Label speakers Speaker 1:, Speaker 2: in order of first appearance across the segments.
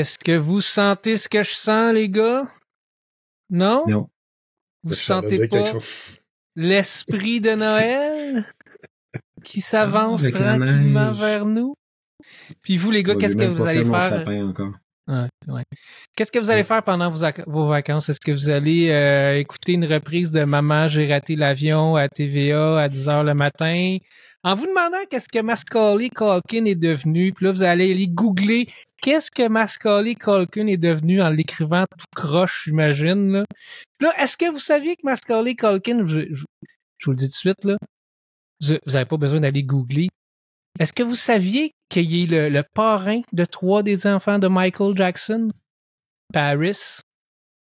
Speaker 1: Est-ce que vous sentez ce que je sens, les gars? Non?
Speaker 2: Non.
Speaker 1: Vous sentez pas l'esprit de Noël qui s'avance
Speaker 2: Ah, la
Speaker 1: tranquillement vers nous? Puis vous, les gars, qu'est-ce que vous allez faire?
Speaker 2: sapin encore.
Speaker 1: Ouais, ouais. Qu'est-ce que vous allez faire pendant vos, vos vacances? Est-ce que vous allez euh, écouter une reprise de Maman, j'ai raté l'avion à TVA à 10 h le matin? En vous demandant qu'est-ce que Macaulay Culkin est devenu, puis là, vous allez aller googler qu'est-ce que Macaulay Culkin est devenu en l'écrivant tout croche, j'imagine. Là, là est-ce que vous saviez que Macaulay Culkin, je, vous le dis tout de suite, là, vous n'avez pas besoin d'aller googler. Est-ce que vous saviez qu'il est le, parrain de trois des enfants de Michael Jackson? Paris,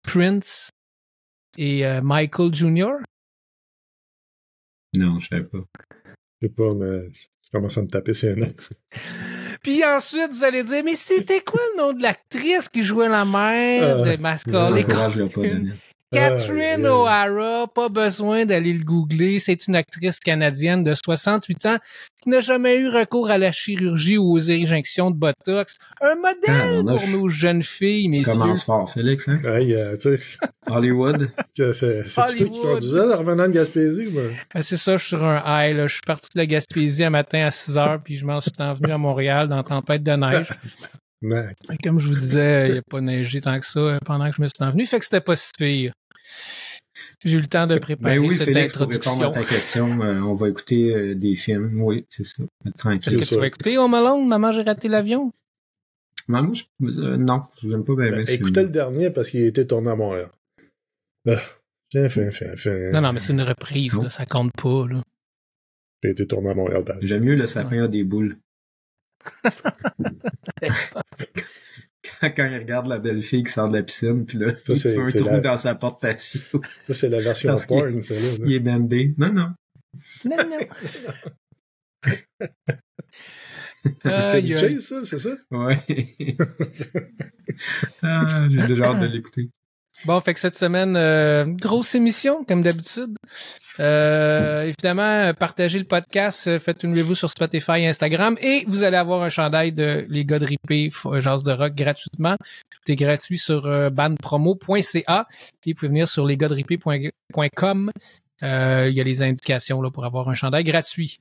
Speaker 1: Prince et euh, Michael Jr.?
Speaker 2: Non, je savais pas.
Speaker 3: Je sais pas, mais je commence à me taper sur un
Speaker 1: Puis ensuite, vous allez dire, mais c'était quoi le nom de l'actrice qui jouait la mère
Speaker 3: Euh,
Speaker 1: de Culkin?
Speaker 2: Daniel.
Speaker 1: Catherine
Speaker 3: Ah, yeah.
Speaker 1: O'Hara, pas besoin d'aller le googler. C'est une actrice canadienne de 68 ans qui n'a jamais eu recours à la chirurgie ou aux injections de Botox. Un modèle pour nos jeunes filles,
Speaker 2: Tu
Speaker 1: messieurs.
Speaker 2: commences fort, Félix, hein?
Speaker 3: Hey, euh, tu
Speaker 2: Hollywood.
Speaker 3: c'est toi qui conduisais en revenant de Gaspésie, ben?
Speaker 1: Ah, C'est ça, je suis sur un high. Là. Je suis parti de la Gaspésie un matin à 6 heures, puis je m'en suis envenu à Montréal dans tempête de neige. Comme je vous disais, il n'y a pas neigé tant que ça euh, pendant que je me suis envenu, fait que c'était pas si pire. J'ai eu le temps de préparer
Speaker 2: Ben oui,
Speaker 1: cette
Speaker 2: Félix, pour
Speaker 1: introduction.
Speaker 2: répondre à ta question, euh, on va écouter euh, des films. Oui, c'est ça.
Speaker 1: Est-ce
Speaker 2: Tranquille.
Speaker 1: que
Speaker 3: ça.
Speaker 1: tu vas écouter Home Alone, Maman, j'ai raté l'avion?
Speaker 2: Moi, je, euh, non, j'aime pas bien
Speaker 3: Ben, écoutez le dernier parce qu'il a été tourné à Montréal. Ah, fin, fin, fin.
Speaker 1: Non, non, mais c'est une reprise, là, ça compte pas. Là.
Speaker 3: Il a été tourné à Montréal. ben.
Speaker 2: J'aime mieux le sapin a des boules. quand, il regarde la belle fille qui sort de la piscine, puis là, il
Speaker 3: c'est-
Speaker 2: fait un
Speaker 3: c'est
Speaker 2: trou
Speaker 3: la-
Speaker 2: dans sa porte patio.
Speaker 3: Ça, c'est la version
Speaker 2: Parce
Speaker 3: porn, ça, là.
Speaker 2: Il est bandé. Non, non.
Speaker 1: Non, non.
Speaker 3: C'est du
Speaker 1: aïe.
Speaker 3: Chase, ça, c'est ça?
Speaker 2: Ouais. ah, j'ai déjà hâte de l'écouter.
Speaker 1: Bon, fait que cette semaine, euh, grosse émission, comme d'habitude. Euh, évidemment, partagez le podcast, euh, faites-nous sur Spotify et Instagram et vous allez avoir un chandail de Les gars de F- Jazz de Rock gratuitement. Tout est gratuit sur euh, bandpromo.ca. Puis vous pouvez venir sur lesgadsripé.com. Euh, Il y a les indications là, pour avoir un chandail gratuit.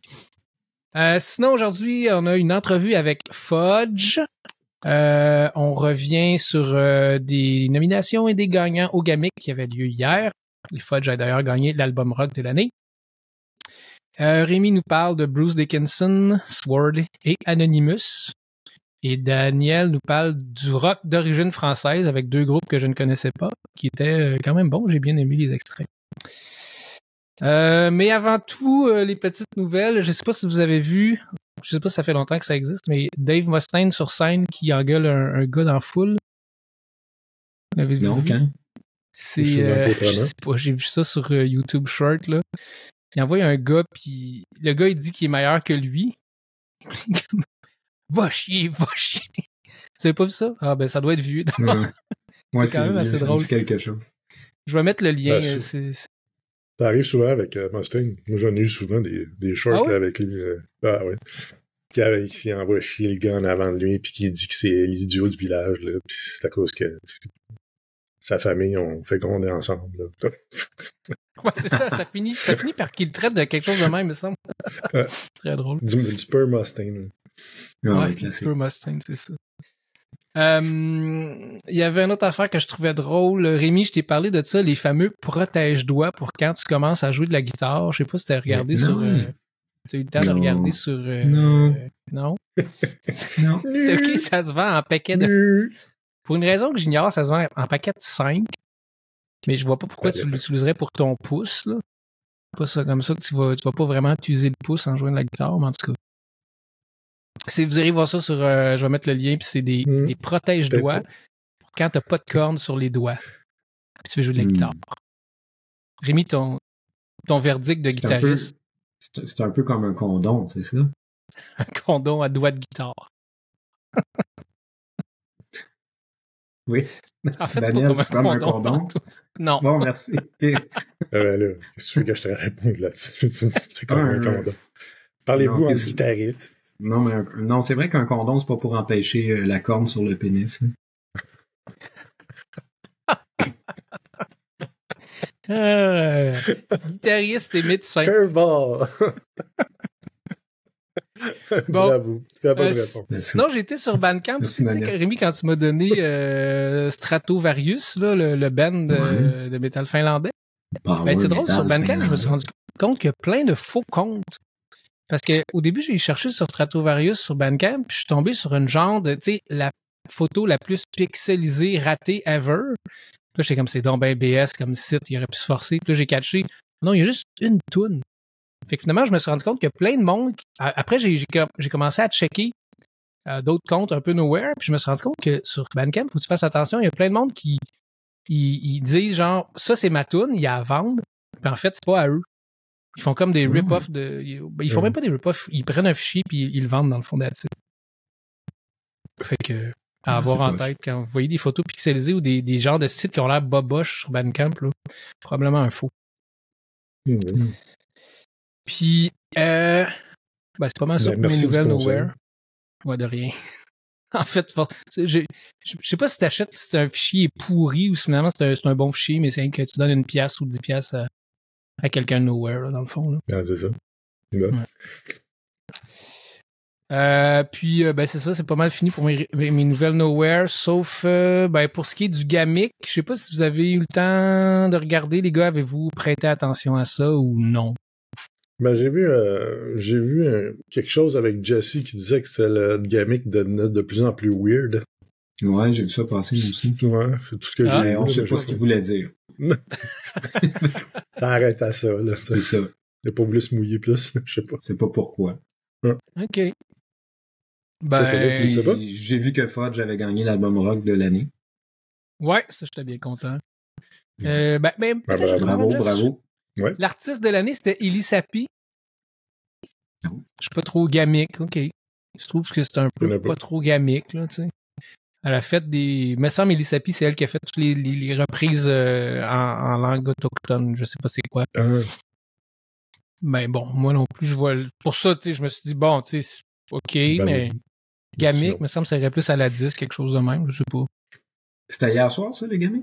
Speaker 1: Euh, sinon, aujourd'hui, on a une entrevue avec Fudge. Euh, on revient sur euh, des nominations et des gagnants au GAMIC qui avaient lieu hier. Les Fudge a d'ailleurs gagné l'album rock de l'année. Euh, Rémi nous parle de Bruce Dickinson, Sword et Anonymous. Et Daniel nous parle du rock d'origine française avec deux groupes que je ne connaissais pas, qui étaient quand même bons. J'ai bien aimé les extraits. Mais avant tout, les petites nouvelles. Je ne sais pas si vous avez vu, je sais pas si ça fait longtemps que ça existe, mais Dave Mustaine sur scène qui engueule un, un gars dans la foule. L'avez-vous vu? C'est, euh, je sais pas, j'ai vu ça sur euh, YouTube Short, là. Il envoie un gars, puis le gars, il dit qu'il est meilleur que lui. va chier, va chier. Vous avez pas vu ça? Ah, ben, ça doit être vieux.
Speaker 2: Ouais, Ouais,
Speaker 1: C'est quand même assez drôle.
Speaker 2: quelque chose.
Speaker 1: Je vais mettre le lien.
Speaker 3: Ben, Ça arrive souvent avec euh, Mustaine. Moi, j'en ai eu souvent des, des shorts
Speaker 1: Ah
Speaker 3: là, avec lui. euh, ah ouais. Qui, qui envoie chier le gars en avant de lui, puis qui dit que c'est l'idiot du village, là. Puis c'est à cause que sa famille ont fait gronder ensemble. Là.
Speaker 1: Ouais, c'est ça, ça finit, ça finit par qu'il traite de quelque chose de même, il me semble. Très drôle.
Speaker 3: du, du là.
Speaker 2: Ouais,
Speaker 1: Ouais. Super Mustang, c'est ça. Euh, Il y avait une autre affaire que je trouvais drôle. Rémi, je t'ai parlé de ça, les fameux protège-doigts pour quand tu commences à jouer de la guitare. Je sais pas si t'as regardé
Speaker 2: Non.
Speaker 1: sur... euh, t'as eu le temps de regarder sur... euh,
Speaker 2: Non.
Speaker 1: euh, non?
Speaker 2: Non.
Speaker 1: C'est ok, ça se vend en paquet de... Pour une raison que j'ignore, ça se vend en paquet de 5. Mais je vois pas pourquoi tu l'utiliserais pour ton pouce, là. Pas ça comme ça que tu vas, tu vas pas vraiment utiliser le pouce en jouant de la guitare, mais en tout cas. C'est, vous irez voir ça sur, euh, je vais mettre le lien, puis c'est des,
Speaker 3: Mm.
Speaker 1: des protège-doigts pour quand t'as pas de cornes sur les doigts. Puis tu veux jouer de la
Speaker 2: Mm.
Speaker 1: guitare. Rémi, ton, ton verdict de
Speaker 2: C'est un peu-
Speaker 1: guitariste,
Speaker 2: C'est un peu comme un condom, c'est ça?
Speaker 1: un condom à doigts de guitare.
Speaker 2: Oui.
Speaker 1: En fait,
Speaker 2: Daniel,
Speaker 1: c'est comme
Speaker 2: comme
Speaker 1: un
Speaker 2: un
Speaker 1: condom? Non.
Speaker 2: Bon, merci.
Speaker 3: Euh, là, tu veux que je te réponde là-dessus? C'est comme un
Speaker 2: ouais.
Speaker 3: condom. Parlez-vous
Speaker 2: Non,
Speaker 3: en guitariste.
Speaker 2: Non, mais un- non, c'est vrai qu'un condom, c'est pas pour empêcher euh, la corne sur le pénis. hein.
Speaker 1: Euh, guitariste et médecin.
Speaker 3: Curveball!
Speaker 1: Bon. Euh. Sinon, j'étais sur Bandcamp
Speaker 2: Merci,
Speaker 1: tu sais. Rémi, quand tu m'as donné euh, Stratovarius, là, le, le band de, de métal finlandais. Ben, c'est drôle, sur Bandcamp, je me suis rendu compte qu'il y a plein de faux comptes. Parce que au début, j'ai cherché sur Stratovarius sur Bandcamp, puis je suis tombé sur une genre de, tu sais, la photo la plus pixelisée, ratée ever. Là, j'étais comme, c'est donc ben BS comme site, il aurait pu se forcer. Puis là, j'ai catché. Non, il y a juste une toune. Fait que finalement, je me suis rendu compte a plein de monde. Après, j'ai j'ai com- j'ai commencé à checker euh, d'autres comptes un peu nowhere, puis je me suis rendu compte que sur Bandcamp, faut que tu fasses attention, il y a plein de monde qui ils, ils disent genre, ça c'est ma toune, il y a à vendre, puis en fait, c'est pas à eux. Ils font comme des
Speaker 2: Mmh.
Speaker 1: rip-offs de. Ils, ben, ils font
Speaker 3: Mmh.
Speaker 1: même pas des rip-offs, ils prennent un fichier puis ils, ils le vendent dans le fond d'attitude. Fait que à avoir en tête quand vous voyez des photos pixelisées ou des, des genres de sites qui ont l'air boboche sur Bandcamp, là, probablement un faux.
Speaker 3: Mhm.
Speaker 1: Puis, euh, ben, c'est pas mal ça
Speaker 3: Ben,
Speaker 1: pour mes nouvelles. Nowhere. Ouais, de rien. en fait, je je sais pas si t'achètes si c'est un fichier pourri ou si finalement c'est un, un bon fichier, mais c'est que tu donnes une pièce ou dix pièces à, à quelqu'un de Nowhere, là, dans le fond. Là.
Speaker 3: Ah, c'est ça.
Speaker 1: Euh, puis, euh, ben, c'est ça, c'est pas mal fini pour mes, mes nouvelles Nowhere, sauf euh, ben, pour ce qui est du gamic. Je sais pas si vous avez eu le temps de regarder, les gars, avez-vous prêté attention à ça ou non?
Speaker 3: Ben, j'ai vu, euh, j'ai vu quelque chose avec Jesse qui disait que c'était le gamic devenait de plus en plus weird.
Speaker 2: Ouais, j'ai vu ça passer aussi.
Speaker 3: Ouais, c'est tout ce que j'ai
Speaker 1: Ah,
Speaker 3: vu.
Speaker 2: Mais on sait pas ce qu'il voulait dire.
Speaker 3: Ça arrête à ça, là.
Speaker 2: C'est ça.
Speaker 3: Il a pas voulu se mouiller plus, je sais pas.
Speaker 2: C'est pas pourquoi.
Speaker 1: OK. Ben?
Speaker 2: J'ai vu que Fudge avait gagné l'album rock de l'année.
Speaker 1: Ouais, ça, j'étais bien content. Euh, ben, ben,
Speaker 3: bravo,
Speaker 2: Bravo,
Speaker 1: juste-
Speaker 2: bravo.
Speaker 1: L'artiste de l'année, c'était Ellie Sapi.
Speaker 2: Ah
Speaker 1: Je suis pas trop gamique, OK. Je trouve que c'est un peu pas. trop gamique, là, tu sais. Elle a fait des... Me semble, Ellie Sapi, c'est elle qui a fait toutes les, les- les reprises euh, en, en langue autochtone. Je sais pas c'est quoi.
Speaker 3: Ah,
Speaker 1: Mais bon, moi non plus, je vois... le- Pour ça, tu sais, je me suis dit, bon, tu sais, OK,
Speaker 3: Ben
Speaker 1: mais...
Speaker 3: oui. Sinon.
Speaker 1: me semble, ça irait plus à la 10, quelque chose de même, je sais pas.
Speaker 2: C'était hier soir, ça, les gamins?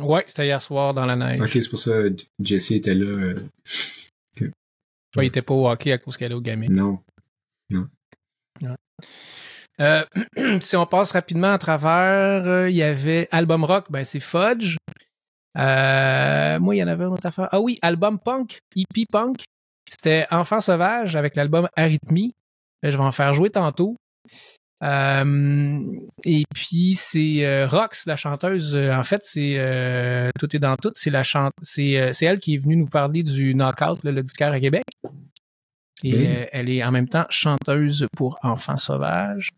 Speaker 1: Ouais, c'était hier soir dans la neige.
Speaker 2: Ok, c'est pour ça que Jesse était là. euh,
Speaker 1: Ouais, il était pas au hockey à cause qu'elle est au gamique.
Speaker 2: Non.
Speaker 1: Euh, si on passe rapidement à travers, euh, il y avait Album Rock, ben c'est Fudge. Euh, moi, il y en avait une autre affaire. Ah oui, Album Punk, EP Punk. C'était Enfant Sauvage avec l'album Arrhythmie. Ben, je vais en faire jouer tantôt. Et puis c'est Rox, la chanteuse. en fait, c'est tout est dans tout. C'est la chante, c'est elle qui est venue nous parler du Knockout, là, le disquaire à Québec. Et elle est en même temps chanteuse pour Enfants Sauvages.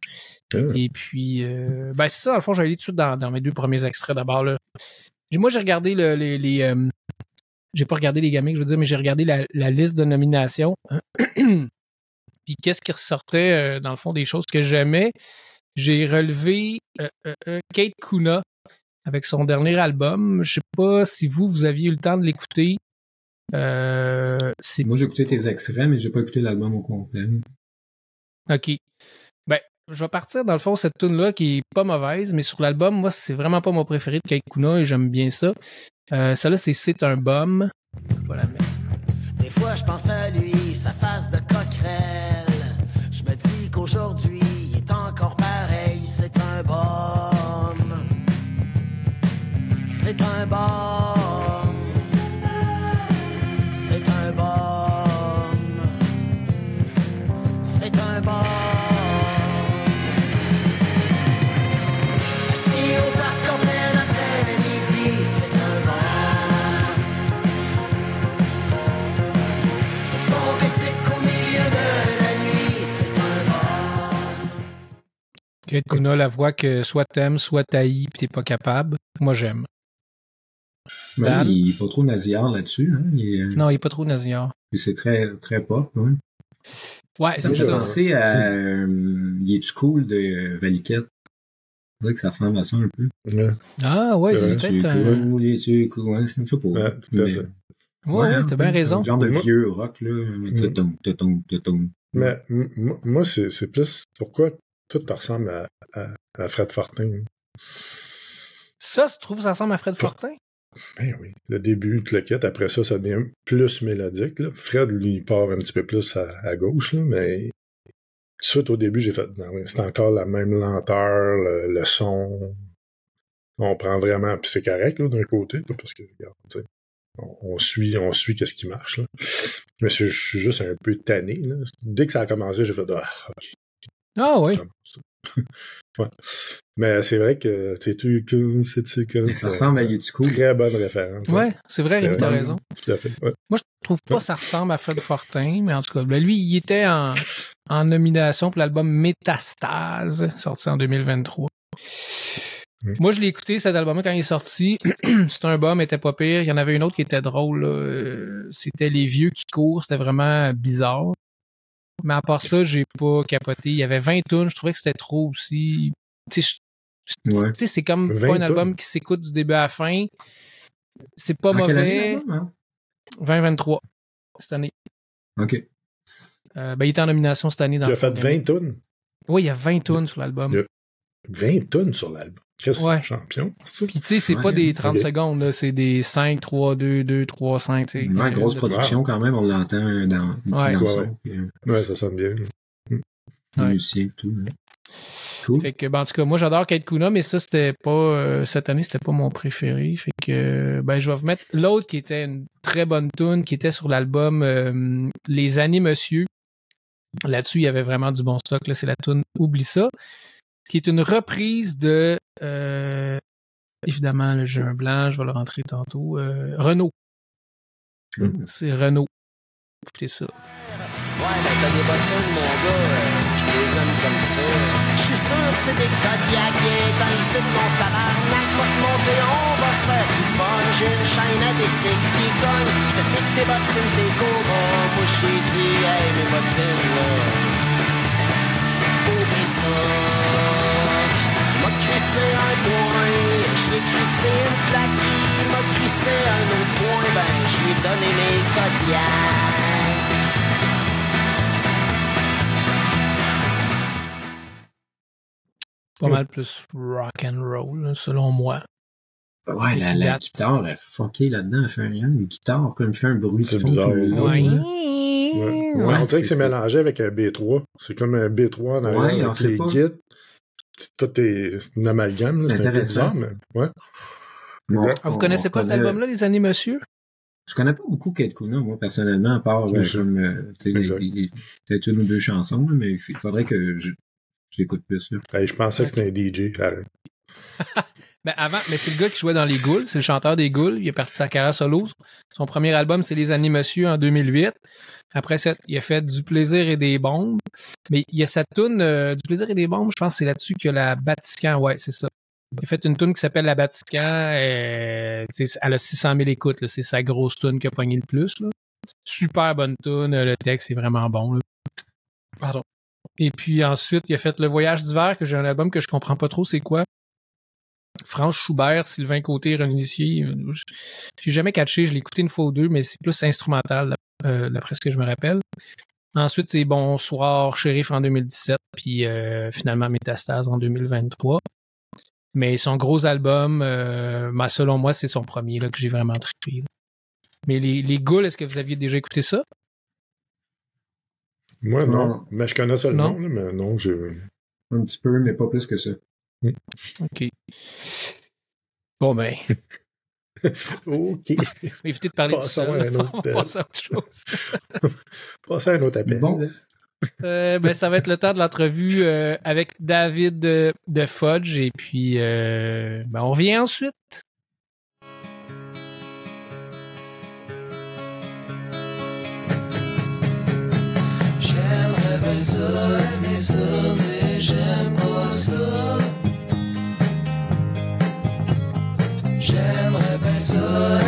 Speaker 3: ah.
Speaker 1: Et puis, euh, ben c'est ça, dans le fond, j'allais tout de suite dans, dans mes deux premiers extraits d'abord. là. Moi, j'ai regardé le- les. les euh, j'ai pas regardé les gamins, je veux dire, mais j'ai regardé la, la liste de nominations. Puis qu'est-ce qui ressortait, euh, dans le fond, des choses que j'aimais? J'ai relevé Kate Kuna avec son dernier album. Je sais pas si vous, vous aviez eu le temps de l'écouter. Euh,
Speaker 2: Moi, j'ai écouté tes extraits, mais j'ai pas écouté l'album au complet.
Speaker 1: OK. Ben, je vais partir dans le fond cette tune là qui est pas mauvaise, mais sur l'album, moi c'est vraiment pas mon préféré de Kaikuna et j'aime bien ça. Euh, Celle-là, c'est C'est un bum.
Speaker 4: Des fois, je pense à lui, sa face de coquerelle. Je me dis qu'aujourd'hui, il est encore pareil. C'est un bum. C'est un bum.
Speaker 1: Kaikuna, la voix que soit t'aimes, soit t'haïs, pis t'es pas capable. Moi, j'aime.
Speaker 2: Ben,
Speaker 1: Dan?
Speaker 2: il est pas trop nasillard là-dessus. Hein? Il est, euh,
Speaker 1: Non, il est pas trop nasillard.
Speaker 2: puis c'est très, très pop. Ouais.
Speaker 1: Ouais,
Speaker 2: Ça
Speaker 1: c'est
Speaker 2: me fait
Speaker 1: ça.
Speaker 2: penser à euh, Il est-tu cool de euh, Valiquette? C'est vrai que ça ressemble à ça un peu.
Speaker 3: Ouais.
Speaker 1: Ah, ouais,
Speaker 3: C'est
Speaker 2: Tu
Speaker 1: peut-être
Speaker 2: es
Speaker 1: un.
Speaker 2: cool, il est-tu cool? Ouais, c'est- pas.
Speaker 3: Ouais, tout à
Speaker 2: Mais-
Speaker 3: fait.
Speaker 1: Ouais, ouais, t'as bien raison.
Speaker 2: Un genre de vieux rock, là.
Speaker 3: Mais moi, c'est c'est plus pourquoi tout te ressemble à, à, à Fred Fortin.
Speaker 1: Ça, tu trouves que ça ressemble à Fred Fortin?
Speaker 3: Ben oui. Le début, tu le quittes. Après ça, ça devient plus mélodique. Là. Fred, lui, il part un petit peu plus à, à gauche, là, mais suite, au début, j'ai fait, oui, c'est encore la même lenteur, le, le son. On prend vraiment, puis c'est correct, d'un côté, là, parce que, regarde, tu sais, on, on suit, on suit qu'est-ce qui marche, là. Mais je, je suis juste un peu tanné, là. Dès que ça a commencé, j'ai fait, ah, ok,
Speaker 1: Ah oui.
Speaker 3: ouais. Mais c'est vrai que, tu que, c'est, que,
Speaker 2: Ça ressemble à Cool.
Speaker 3: Très bonne référence.
Speaker 1: Ouais, c'est vrai, Rémi, t'as raison.
Speaker 3: Tout à fait. Ouais.
Speaker 1: Moi, je trouve pas que ça ressemble à Fred Fortin, mais en tout cas, ben, lui, il était en, en nomination pour l'album Métastase, sorti en 2023.
Speaker 3: Mm.
Speaker 1: Moi, je l'ai écouté, cet album-là, quand il est sorti. C'était un bum, il était pas pire. Il y en avait une autre qui était drôle. là. Euh, C'était Les Vieux qui courent. C'était vraiment bizarre. Mais à part ça, j'ai pas capoté. Il y avait 20 tunes. Je trouvais que c'était trop aussi. Tu sais,
Speaker 2: Ouais.
Speaker 1: c'est comme
Speaker 3: 20
Speaker 1: pas un album
Speaker 3: tunes.
Speaker 1: qui s'écoute du début à la fin. C'est pas
Speaker 2: En
Speaker 1: mauvais.
Speaker 2: hein?
Speaker 1: 2023 cette année.
Speaker 2: OK.
Speaker 1: Euh, ben, il était en nomination cette année dans
Speaker 3: Il a fait
Speaker 1: fond.
Speaker 3: 20 tonnes.
Speaker 1: Oui, il y a 20 tunes sur l'album.
Speaker 3: Il y a- 20 tonnes sur l'album. Chris,
Speaker 1: Ouais.
Speaker 3: champion. c'est
Speaker 1: Puis tu sais, c'est
Speaker 2: Ouais,
Speaker 1: pas des 30
Speaker 3: ok.
Speaker 1: secondes, là, c'est des 5, 3, 2, 2, 3, 5. tu sais.
Speaker 2: Ouais, grosse production quand même, on l'entend dans,
Speaker 1: Ouais.
Speaker 2: dans le
Speaker 3: Ouais,
Speaker 2: son.
Speaker 3: ouais.
Speaker 2: euh,
Speaker 3: ça sonne bien.
Speaker 2: les
Speaker 1: Ouais.
Speaker 2: musiciens et tout. hein. Cool.
Speaker 1: Fait que, ben, en tout cas, moi, j'adore Kate Kuna, mais ça, c'était pas, euh, cette année, c'était pas mon préféré. Fait que, ben, je vais vous mettre l'autre qui était une très bonne tune, qui était sur l'album euh, Les années Monsieur. Là-dessus, il y avait vraiment du bon stock. Là, c'est la tune Oublie ça, qui est une reprise de, euh, évidemment, le jeu blanc, je vais le rentrer tantôt, euh, Renault.
Speaker 2: Mm.
Speaker 1: C'est Renault. Écoutez ça.
Speaker 4: Ouais, ben t'as des bottines, mon gars, euh, je les aime comme ça. Je suis sûr que c'est des Kodiak, dans ici de mon tabarnak. Moi te montrer, on va se faire du fun. J'ai une chaîne à bicycle qui cogne. Je te pique tes bottines, tes cobras. Moi j'ai dit, hey, mes bottines, là. Oublie ça. Il m'a crissé un point, je l'ai crissé une claque. Il m'a crissé un autre point, ben j'ai donné mes.
Speaker 1: Pas mal plus rock and roll, selon moi.
Speaker 2: Ouais, la, guitare est fuckée là-dedans. Elle fait un, une guitare comme il fait un bruit de
Speaker 3: C'est
Speaker 2: fond.
Speaker 3: bizarre, ouais.
Speaker 1: Ouais.
Speaker 3: on dirait que c'est mélangé avec un B3. C'est comme un B3 dans
Speaker 2: Ouais,
Speaker 3: avec les
Speaker 2: pas.
Speaker 3: guides. Tout est une amalgame.
Speaker 2: C'est
Speaker 3: un
Speaker 2: intéressant.
Speaker 3: bizarre, mais ouais.
Speaker 2: Bon,
Speaker 1: Ah, vous
Speaker 2: on-
Speaker 1: connaissez
Speaker 2: on
Speaker 1: pas cet album-là, Les années Monsieur?
Speaker 2: Je connais pas beaucoup Kate Kuna, moi, personnellement, à part euh, comme, euh, peut-être une ou deux chansons, là, mais il faudrait que je, je l'écoute plus. Là.
Speaker 3: Hey, je pensais que c'était un DJ.
Speaker 1: Ben avant, mais c'est le gars qui jouait dans les Ghouls, c'est le chanteur des Ghouls, il a parti sa carrière solo. Son premier album, c'est Les années Monsieur en 2008. Après ça, il a fait Du plaisir et des bombes. Mais il y a sa tune euh, Du plaisir et des bombes, je pense que c'est là-dessus a la Vatican, ouais, c'est ça. Il a fait une tune qui s'appelle La Vatican, euh, elle a 600 000 écoutes, c'est sa grosse tune qui a pogné le plus. là. Super bonne tune, le texte est vraiment bon. là. Pardon. Et puis ensuite, il a fait Le Voyage d'hiver, que j'ai un album que je comprends pas trop c'est quoi. Franche Schubert, Sylvain Côté, René Lucier. euh, J'ai jamais catché, je l'ai écouté une fois ou deux, mais c'est plus instrumental, euh, d'après ce que je me rappelle. Ensuite, c'est Bonsoir, Shérif en 2017, puis euh, finalement Métastase en 2023. Mais son gros album, euh, selon moi, c'est son premier là, que j'ai vraiment trippé. là. Mais les, les Ghouls, est-ce que vous aviez déjà écouté ça?
Speaker 3: Moi, non.
Speaker 2: Non.
Speaker 3: Mais je connais ça le
Speaker 1: Non?
Speaker 3: nom, là, mais non, j'ai.
Speaker 2: Un petit peu, mais pas plus que ça.
Speaker 1: OK. Bon, ben,
Speaker 3: OK.
Speaker 1: évitez de parler de
Speaker 3: Passons
Speaker 1: ça.
Speaker 3: à un autre,
Speaker 1: On
Speaker 3: euh,
Speaker 1: passe à autre chose.
Speaker 3: Passez à un autre appel.
Speaker 2: Bon.
Speaker 3: là.
Speaker 1: Euh, ben, ça va être le temps de l'entrevue euh, avec David de, de Fudge et puis euh, ben, on revient ensuite.
Speaker 5: J'aimerais bien ça, aimer ça, mais j'aime pas ça. J'aimerais bien ça,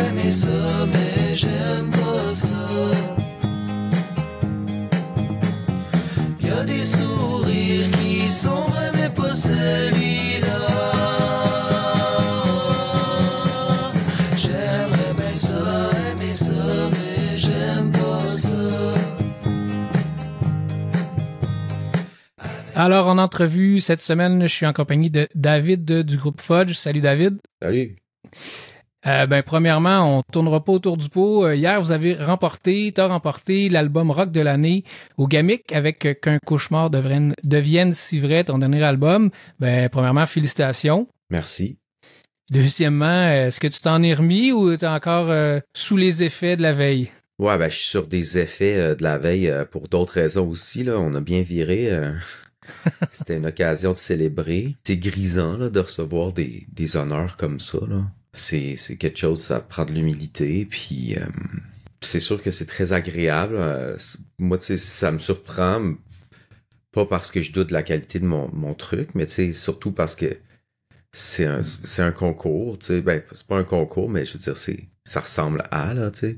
Speaker 5: aimer ça, mais j'aime pas ça. Y a des sourires qui sont vrais, mais pas celui-là. J'aimerais bien ça, aimer ça, mais j'aime pas ça.
Speaker 1: Alors, en entrevue, cette semaine, je suis en compagnie de David du groupe Fudge. Salut David.
Speaker 6: Salut.
Speaker 1: Euh, ben, premièrement, on tournera pas autour du pot. Euh, hier, vous avez remporté, t'as remporté l'album rock de l'année au Gamic avec euh, Qu'un cauchemar devienne, devienne si vrai, ton dernier album. Ben, premièrement, félicitations.
Speaker 6: Merci.
Speaker 1: Deuxièmement, est-ce que tu t'en es remis ou t'es encore sous les effets de la veille?
Speaker 6: Ouais, ben, je suis sur des effets de la veille pour d'autres raisons aussi. Là. On a bien viré. C'était une occasion de célébrer. C'est grisant là, de recevoir des, des honneurs comme ça. Là. C'est, c'est quelque chose, ça prend de l'humilité. Puis euh, c'est sûr que c'est très agréable. Euh, moi, tu sais, ça me surprend. Pas parce que je doute de la qualité de mon, mon truc, mais tu sais, surtout parce que c'est un, c'est un concours. Tu sais, ben, c'est pas un concours, mais je veux dire, c'est, ça ressemble à, là, tu sais.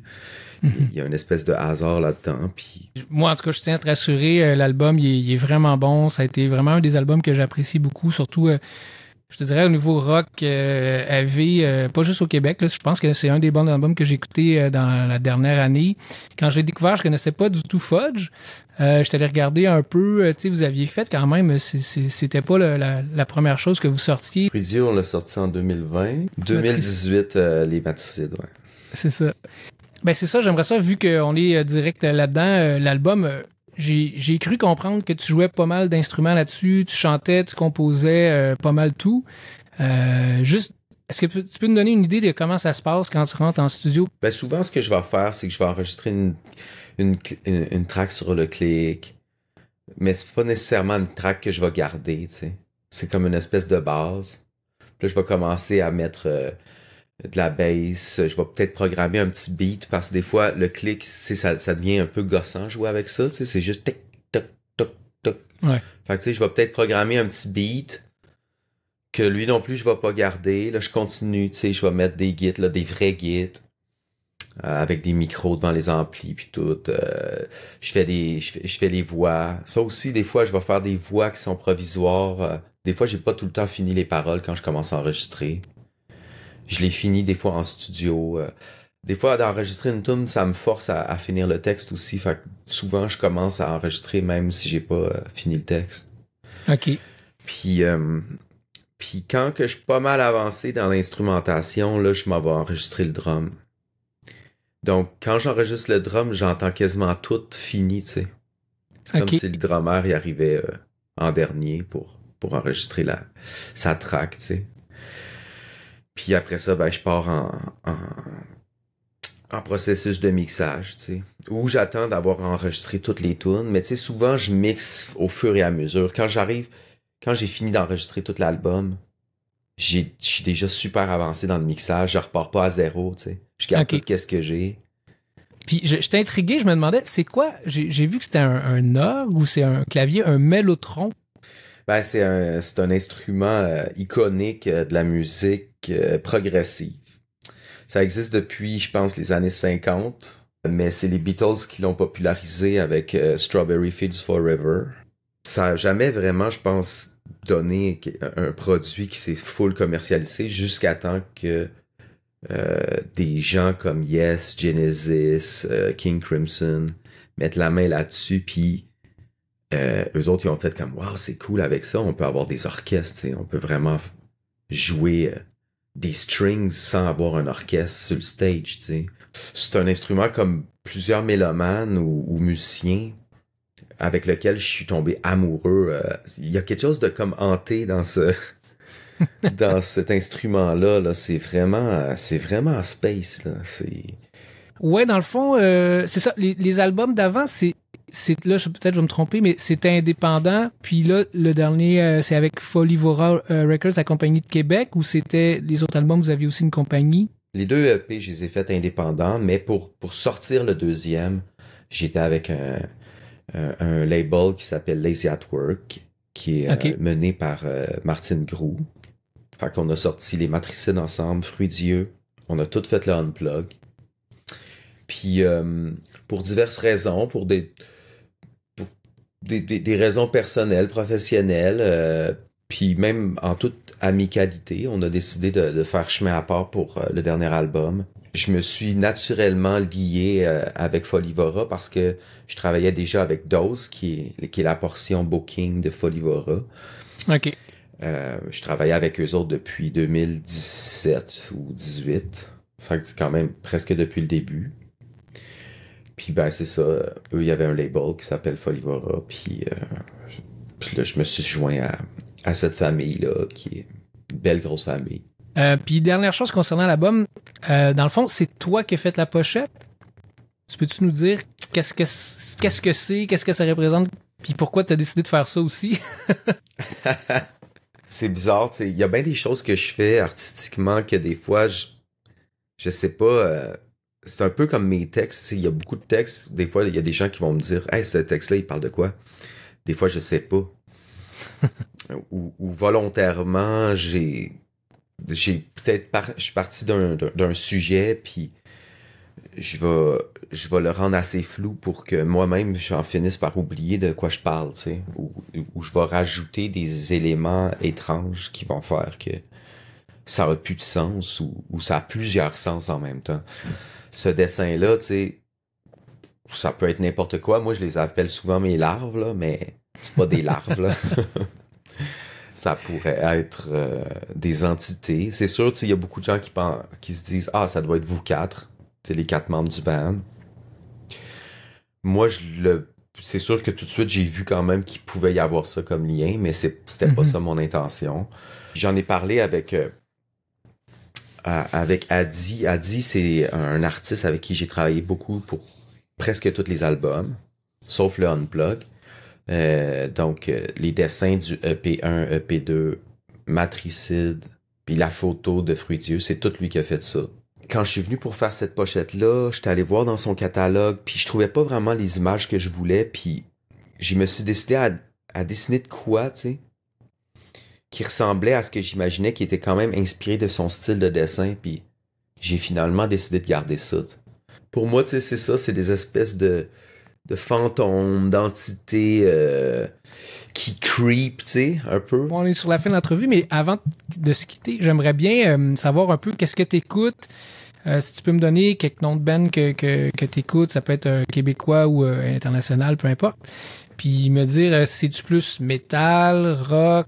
Speaker 6: Il y a une espèce de hasard là-dedans, puis
Speaker 1: Moi, en tout cas, je tiens à te rassurer, euh, l'album, il, est- il est vraiment bon. Ça a été vraiment un des albums que j'apprécie beaucoup, surtout, euh, je te dirais, au niveau rock, euh, AV, euh, pas juste au Québec. Là, je pense que c'est un des bons albums que j'ai écouté euh, dans la dernière année. Quand je l'ai découvert, je connaissais pas du tout Fudge. Euh, je t'allais regarder un peu, euh, tu sais, vous aviez fait quand même, c'est- c'était pas le- la, la première chose que vous sortiez.
Speaker 6: Fruitier, on l'a sorti en 2020. 2018, euh, les Maticides, ouais.
Speaker 1: C'est ça. Ben c'est ça, j'aimerais ça, vu qu'on est euh, direct là-dedans, euh, l'album, euh, j'ai cru comprendre que tu jouais pas mal d'instruments là-dessus, tu chantais, tu composais euh, pas mal tout. Euh, juste, est-ce que tu peux nous donner une idée de comment ça se passe quand tu rentres en studio?
Speaker 6: Ben, souvent, ce que je vais faire, c'est que je vais enregistrer une, une, une, une track sur le clic, mais c'est pas nécessairement une track que je vais garder, tu sais. C'est comme une espèce de base. Puis là, je vais commencer à mettre euh, de la bass. Je vais peut-être programmer un petit beat parce que des fois, le clic, ça, ça devient un peu gossant jouer avec ça, tu sais. C'est juste tic, toc, toc, toc.
Speaker 1: Ouais.
Speaker 6: Fait que, tu sais, je vais peut-être programmer un petit beat que lui non plus, je vais pas garder. Là, je continue, tu sais, je vais mettre des gits, là, des vrais gits. euh, avec des micros devant les amplis puis tout. euh, je fais des je fais, je fais les voix. Ça aussi, des fois, je vais faire des voix qui sont provisoires. euh, des fois, j'ai pas tout le temps fini les paroles quand je commence à enregistrer. Je les finis des fois en studio. euh. Des fois, d'enregistrer une tune, ça me force à, à finir le texte aussi. Fait que souvent, je commence à enregistrer même si j'ai pas euh, fini le texte.
Speaker 1: OK.
Speaker 6: Puis, euh, puis quand que je suis pas mal avancé dans l'instrumentation, là, je m'en vais enregistrer le drum. Donc, quand j'enregistre le drum, j'entends quasiment tout fini, tu sais. C'est comme si le drummer y arrivait euh, en dernier pour, pour enregistrer la, sa track, tu sais. Puis après ça, ben, je pars en, en, en processus de mixage, tu sais. Où j'attends d'avoir enregistré toutes les tunes. Mais tu sais, souvent, je mixe au fur et à mesure. Quand j'arrive, quand j'ai fini d'enregistrer tout l'album, je suis déjà super avancé dans le mixage. Je repars pas à zéro, tu sais. Je garde tout qu'est-ce que j'ai.
Speaker 1: Puis je- j'étais intrigué, je me demandais, c'est quoi? J'ai vu que c'était un, un orgue ou c'est un clavier, un mélotron.
Speaker 6: Ben, c'est un, c'est un instrument euh, iconique euh, de la musique euh, progressive. Ça existe depuis, je pense, les années 50, mais c'est les Beatles qui l'ont popularisé avec Strawberry Fields Forever. Ça a jamais vraiment, je pense, donné un produit qui s'est full commercialisé jusqu'à temps que des gens comme Yes, Genesis, King Crimson mettent la main là-dessus, puis euh, eux autres, ils ont fait comme, wow, c'est cool avec ça, on peut avoir des orchestres, on peut vraiment jouer euh, des strings sans avoir un orchestre sur le stage. C'est un instrument comme plusieurs mélomanes ou, musiciens avec lequel je suis tombé amoureux. euh, Il y a quelque chose de comme hanté dans ce dans cet instrument-là. Là. C'est vraiment c'est vraiment space. Là.
Speaker 1: Ouais, dans le fond, euh, c'est ça. Les albums d'avant, c'est, c'est là, je- peut-être je vais me tromper, mais c'était indépendant. Puis là, le dernier, euh, c'est avec Folivora euh, Records, la compagnie de Québec, ou c'était les autres albums, vous aviez aussi une compagnie?
Speaker 6: Les deux EP, je les ai faits indépendants, mais pour, pour sortir le deuxième, j'étais avec un, un, un label qui s'appelle Lazy at Work, qui est euh, mené par Martine Grou. Fait qu'on a sorti les matricides ensemble, Fruits Dieu. On a tout fait le unplug. Puis, euh, pour diverses raisons, pour des, des, des- des raisons personnelles, professionnelles, euh, puis même en toute amicalité, on a décidé de, de faire chemin à part pour euh, le dernier album. je me suis naturellement lié euh, avec Folivora parce que je travaillais déjà avec Dose, qui est, qui est la portion booking de Folivora.
Speaker 1: OK.
Speaker 6: Euh, je travaillais avec eux autres depuis 2017 ou 18. Fait que c'est quand même presque depuis le début. Puis ben c'est ça, eux il y avait un label qui s'appelle Folivora, puis, euh, puis là je me suis joint à, à cette famille là qui est une belle grosse famille.
Speaker 1: Euh, puis dernière chose concernant l'album, euh, dans le fond, c'est toi qui as fait la pochette. Tu peux-tu nous dire qu'est-ce que c- qu'est-ce que c'est, qu'est-ce que ça représente, puis pourquoi tu as décidé de faire ça aussi?
Speaker 6: C'est bizarre, tu sais, il y a bien des choses que je fais artistiquement que des fois je je sais pas euh, c'est un peu comme mes textes, il y a beaucoup de textes, des fois il y a des gens qui vont me dire "Hey, ce texte là, il parle de quoi Des fois je sais pas. ou, ou volontairement, j'ai j'ai peut-être par- je suis parti d'un d'un- d'un sujet puis je vais je vais le rendre assez flou pour que moi-même j'en finisse par oublier de quoi je parle, tu sais, ou, ou je vais rajouter des éléments étranges qui vont faire que ça a plus de sens ou, ou ça a plusieurs sens en même temps. Ce dessin-là, tu sais, ça peut être n'importe quoi. Moi, je les appelle souvent mes larves, là, mais c'est pas des larves, là. ça pourrait être euh, des entités. C'est sûr, tu sais, il y a beaucoup de gens qui, pensent, qui se disent « Ah, ça doit être vous quatre. » C'est les quatre membres du band. Moi, je le... C'est sûr que tout de suite, j'ai vu quand même qu'il pouvait y avoir ça comme lien, mais c'était pas
Speaker 1: Mhm.
Speaker 6: ça mon intention. J'en ai parlé avec... euh, avec Adi. Adi, c'est un artiste avec qui j'ai travaillé beaucoup pour presque tous les albums, sauf le Unplug. Euh, donc, euh, les dessins du E EP1, EP2, Matricide, puis la photo de Fruitieux, c'est tout lui qui a fait ça. Quand je suis venu pour faire cette pochette-là, j'étais allé voir dans son catalogue, puis je trouvais pas vraiment les images que je voulais, puis je me suis décidé à, à dessiner de quoi, tu sais, qui ressemblait à ce que j'imaginais, qui était quand même inspiré de son style de dessin, puis j'ai finalement décidé de garder ça. Pour moi, tu sais, c'est ça, c'est des espèces de, de fantômes, d'entités euh, qui creep, tu sais, un peu.
Speaker 1: On est sur la fin de l'entrevue, mais avant de se quitter, j'aimerais bien euh, savoir un peu qu'est-ce que tu écoutes. si tu peux me donner quelques noms de bands que, que, tu écoutes, ça peut être euh, québécois ou euh, international, peu importe. Puis me dire euh, si tu plus métal, rock,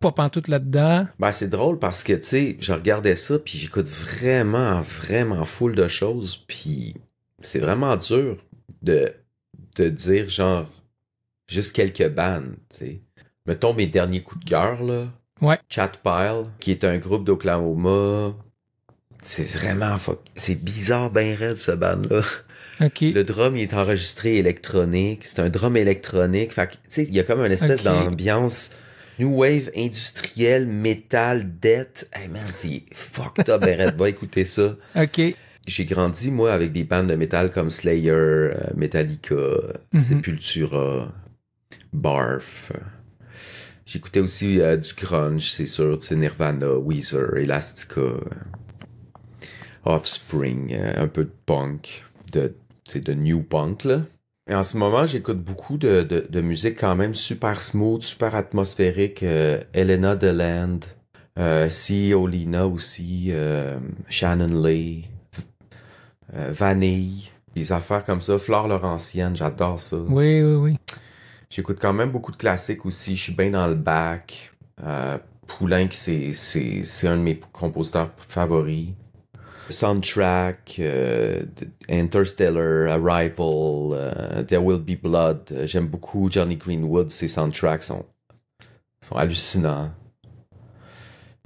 Speaker 1: pas pantoute là-dedans.
Speaker 6: Ben, c'est drôle parce que, tu sais, je regardais ça, puis j'écoute vraiment, vraiment full de choses, puis c'est vraiment dur de, de dire, genre, juste quelques bandes, tu sais. Mettons mes derniers coups de cœur, là.
Speaker 1: Ouais.
Speaker 6: Chatpile, qui est un groupe d'Oklahoma. C'est vraiment, fuck- c'est bizarre ben raide, ce band-là.
Speaker 1: OK.
Speaker 6: Le drum, il est enregistré électronique. C'est un drum électronique. Fait que, tu sais, il y a comme une espèce d'ambiance new wave industrielle, metal, death. Hey man, c'est fucked up, Barrett. Va écouter ça.
Speaker 1: OK.
Speaker 6: J'ai grandi, moi, avec des bandes de métal comme Slayer, euh, Metallica,
Speaker 1: Mhm.
Speaker 6: Sepultura, Barf. J'écoutais aussi euh, du grunge, c'est sûr, tu sais, Nirvana, Weezer, Elastica, Offspring, euh, un peu de punk, de, de new punk, là. Et en ce moment, j'écoute beaucoup de, de, de musique quand même super smooth, super atmosphérique. euh, Elena DeLand, euh, CEO Lina aussi, euh, Shannon Lee, euh, Vanille, des affaires comme ça. Flore Laurentienne, j'adore ça.
Speaker 1: Oui, oui, oui.
Speaker 6: J'écoute quand même beaucoup de classiques aussi. Je suis bien dans le bac. Euh, Poulenc, c'est un de mes compositeurs favoris. Soundtrack, euh, Interstellar, Arrival, euh, There Will Be Blood. Euh, J'aime beaucoup Johnny Greenwood. Ses soundtracks sont, sont hallucinants.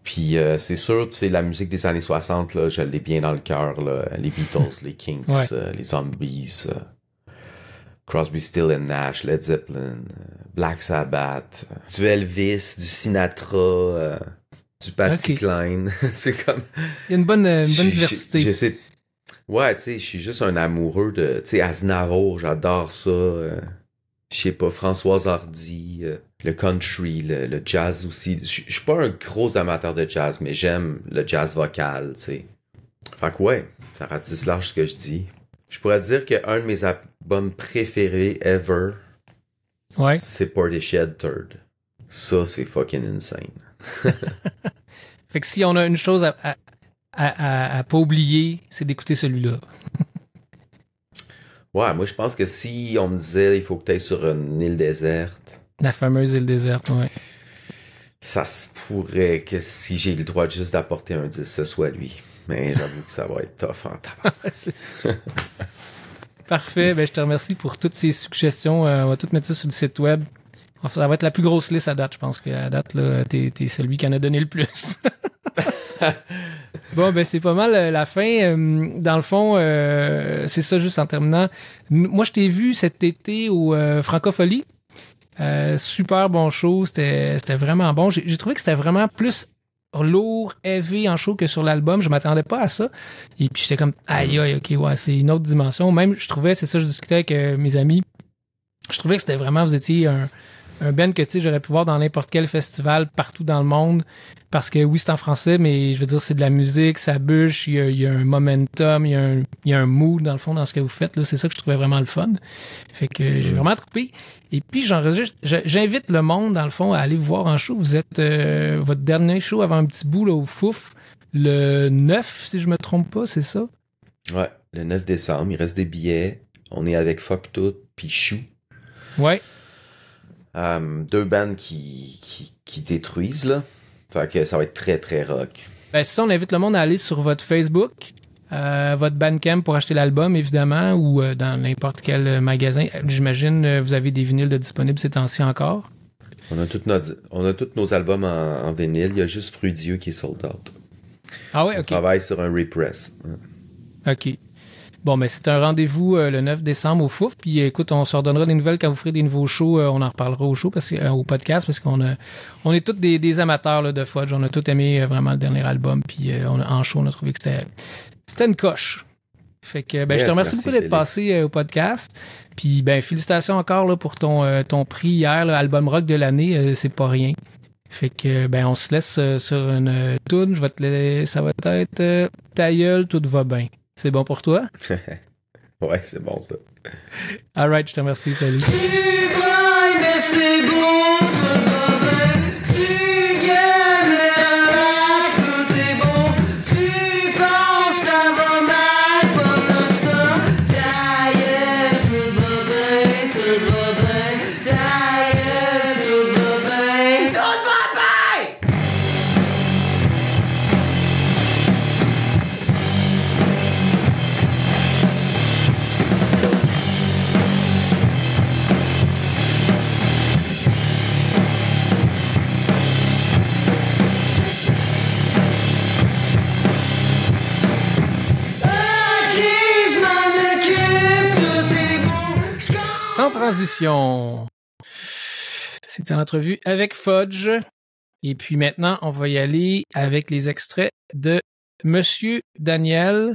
Speaker 6: Puis euh, c'est sûr, tu sais, la musique des années 60, là, je l'ai bien dans le cœur. Les Beatles, les Kinks,
Speaker 1: Ouais.
Speaker 6: euh, les Zombies, Crosby, Still and Nash, Led Zeppelin, Black Sabbath, du Elvis, du Sinatra, du Patsy. Cline. c'est comme...
Speaker 1: Il y a une bonne, une bonne diversité.
Speaker 6: j'essaie- Ouais, tu sais, je suis juste un amoureux de... Tu sais, Aznavour, j'adore ça. euh, je sais pas, Françoise Hardy, euh, le country, le, le jazz aussi. Je je suis pas un gros amateur de jazz, mais j'aime le jazz vocal, tu sais. Fait que ouais, ça ratisse large ce que je dis. Je pourrais dire qu'un de mes albums préférés ever,
Speaker 1: Ouais.
Speaker 6: c'est Portishead Third. Ça, c'est fucking insane.
Speaker 1: Fait que si on a une chose à, à- à, à, à pas oublier, c'est d'écouter celui-là.
Speaker 6: Ouais, moi, je pense que si on me disait il faut que tu ailles sur une île déserte,
Speaker 1: La fameuse île déserte, ouais.
Speaker 6: ça se pourrait que si j'ai le droit juste d'apporter un 10, ce soit lui. Mais j'avoue que ça va être tough en tabac.
Speaker 1: C'est ça. Parfait. Ben, je te remercie pour toutes ces suggestions. Euh, on va tout mettre ça sur le site web. Ça va être la plus grosse liste à date, je pense qu'à date, là, t'es, t'es celui qui en a donné le plus. bon, ben c'est pas mal euh, la fin. Euh, Dans le fond, euh, c'est ça juste en terminant. Moi, je t'ai vu cet été au euh, Francophonie. Euh, super bon show, c'était c'était vraiment bon. J'ai j'ai trouvé que c'était vraiment plus lourd, heavy en show que sur l'album. Je m'attendais pas à ça. Et puis j'étais comme aïe aïe, ok, ouais, c'est une autre dimension. Même je trouvais, c'est ça, je discutais avec euh, mes amis. Je trouvais que c'était vraiment, vous étiez un, un band que tu sais, j'aurais pu voir dans n'importe quel festival partout dans le monde. Parce que oui, c'est en français, mais je veux dire, c'est de la musique, ça bûche, il y a, il y a un momentum, il y a un, il y a un mood dans le fond dans ce que vous faites. Là, c'est ça que je trouvais vraiment le fun. Fait que j'ai vraiment trouvé. Et puis j'enregistre, je- j'invite le monde dans le fond à aller vous voir en show. Vous êtes euh, votre dernier show avant un petit bout là au Fouf, le 9 si je me trompe pas, c'est ça?
Speaker 6: Ouais, le 9 décembre, il reste des billets. On est avec Fuck Tout puis Chou.
Speaker 1: Ouais.
Speaker 6: Euh, deux bandes qui, qui, qui détruisent, là. Fait que ça va être très, très rock.
Speaker 1: Ben, ça, on invite le monde à aller sur votre Facebook, euh, votre Bandcamp pour acheter l'album, évidemment, ou euh, dans n'importe quel magasin. J'imagine euh, vous avez des vinyles de disponibles ces temps-ci encore.
Speaker 6: On a, toutes nos, on a tous nos albums en, en vinyle. Il y a juste Frudieux qui est sold out.
Speaker 1: Ah ouais,
Speaker 6: On
Speaker 1: ok.
Speaker 6: travaille sur un repress.
Speaker 1: OK. Bon, mais c'est un rendez-vous euh, le 9 décembre au Fouf. Puis euh, écoute, on se redonnera des nouvelles quand vous ferez des nouveaux shows. Euh, on en reparlera au show, parce que, euh, au podcast, parce qu'on a, on est tous des, des amateurs là, de fudge. On a tous aimé euh, vraiment le dernier album. Puis euh, on a- en show, on a trouvé que c'était, c'était une coche. Fait que ben, je te remercie
Speaker 6: merci,
Speaker 1: beaucoup d'être passé euh, au podcast. Puis ben félicitations encore là, pour ton, euh, ton prix hier, là, album rock de l'année. Euh, c'est pas rien. Fait que ben on se laisse euh, sur une euh, toune. Je vais te la- ça va être euh, ta gueule, tout va bien. C'est bon pour toi?
Speaker 6: Ouais, c'est bon ça.
Speaker 1: Alright, je te remercie, salut.
Speaker 5: Tu brailles, mais c'est bon,
Speaker 1: transition. C'était l'entrevue avec Fudge. Et puis maintenant, on va y aller avec les extraits de Monsieur Daniel.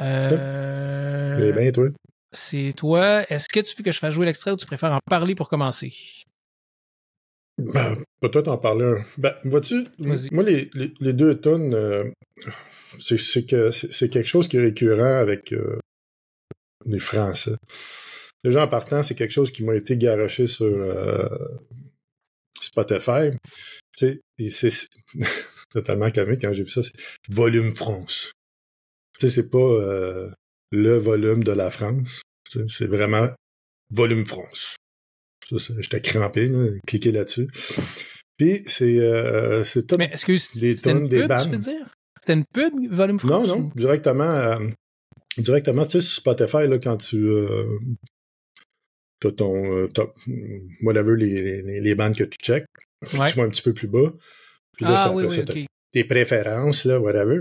Speaker 1: Euh,
Speaker 3: Eh bien, toi?
Speaker 1: c'est toi. Est-ce que tu veux que je fasse jouer l'extrait ou tu préfères en parler pour commencer?
Speaker 3: Ben, peut-être en parler un. Ben, vois-tu,
Speaker 1: Vas-y.
Speaker 3: moi, les, les, les deux tonnes, euh, c'est que c'est c'est quelque chose qui est récurrent avec euh, les Français. Déjà, en partant, c'est quelque chose qui m'a été garoché sur euh, Spotify. Tu sais, c'est tellement calmé quand j'ai vu ça. C'est Volume France. Tu sais, c'est pas euh, le volume de la France. Tu sais, C'est vraiment Volume France. J'étais crampé, là, cliquer là-dessus. Puis c'est euh, c'est tout.
Speaker 1: Mais excuse,
Speaker 3: Des
Speaker 1: c'était une
Speaker 3: tonnes, des bandes.
Speaker 1: veux dire? C'était une pub, Volume
Speaker 3: Non,
Speaker 1: France?
Speaker 3: non, directement, euh, directement, tu sais, sur Spotify, là, quand tu euh, as ton euh, top, whatever, les, les, les bandes que tu check,
Speaker 1: Ouais.
Speaker 3: tu vois un petit peu plus bas. Puis là,
Speaker 1: Ah
Speaker 3: ça,
Speaker 1: oui, oui,
Speaker 3: ça, t'as tes préférences, là, whatever.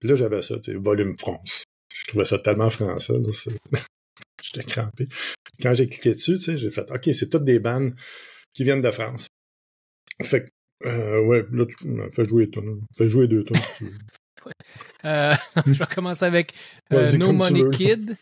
Speaker 3: Puis là, j'avais ça, tu sais, volume France. Je trouvais ça tellement français, J'étais crampé. Quand j'ai cliqué dessus, tu sais, j'ai fait, OK, c'est toutes des bandes qui viennent de France. Fait que, euh, ouais, là, tu fais jouer fais jouer deux tonnes. tu.
Speaker 1: Euh, je vais commencer avec euh, No Money. Kid.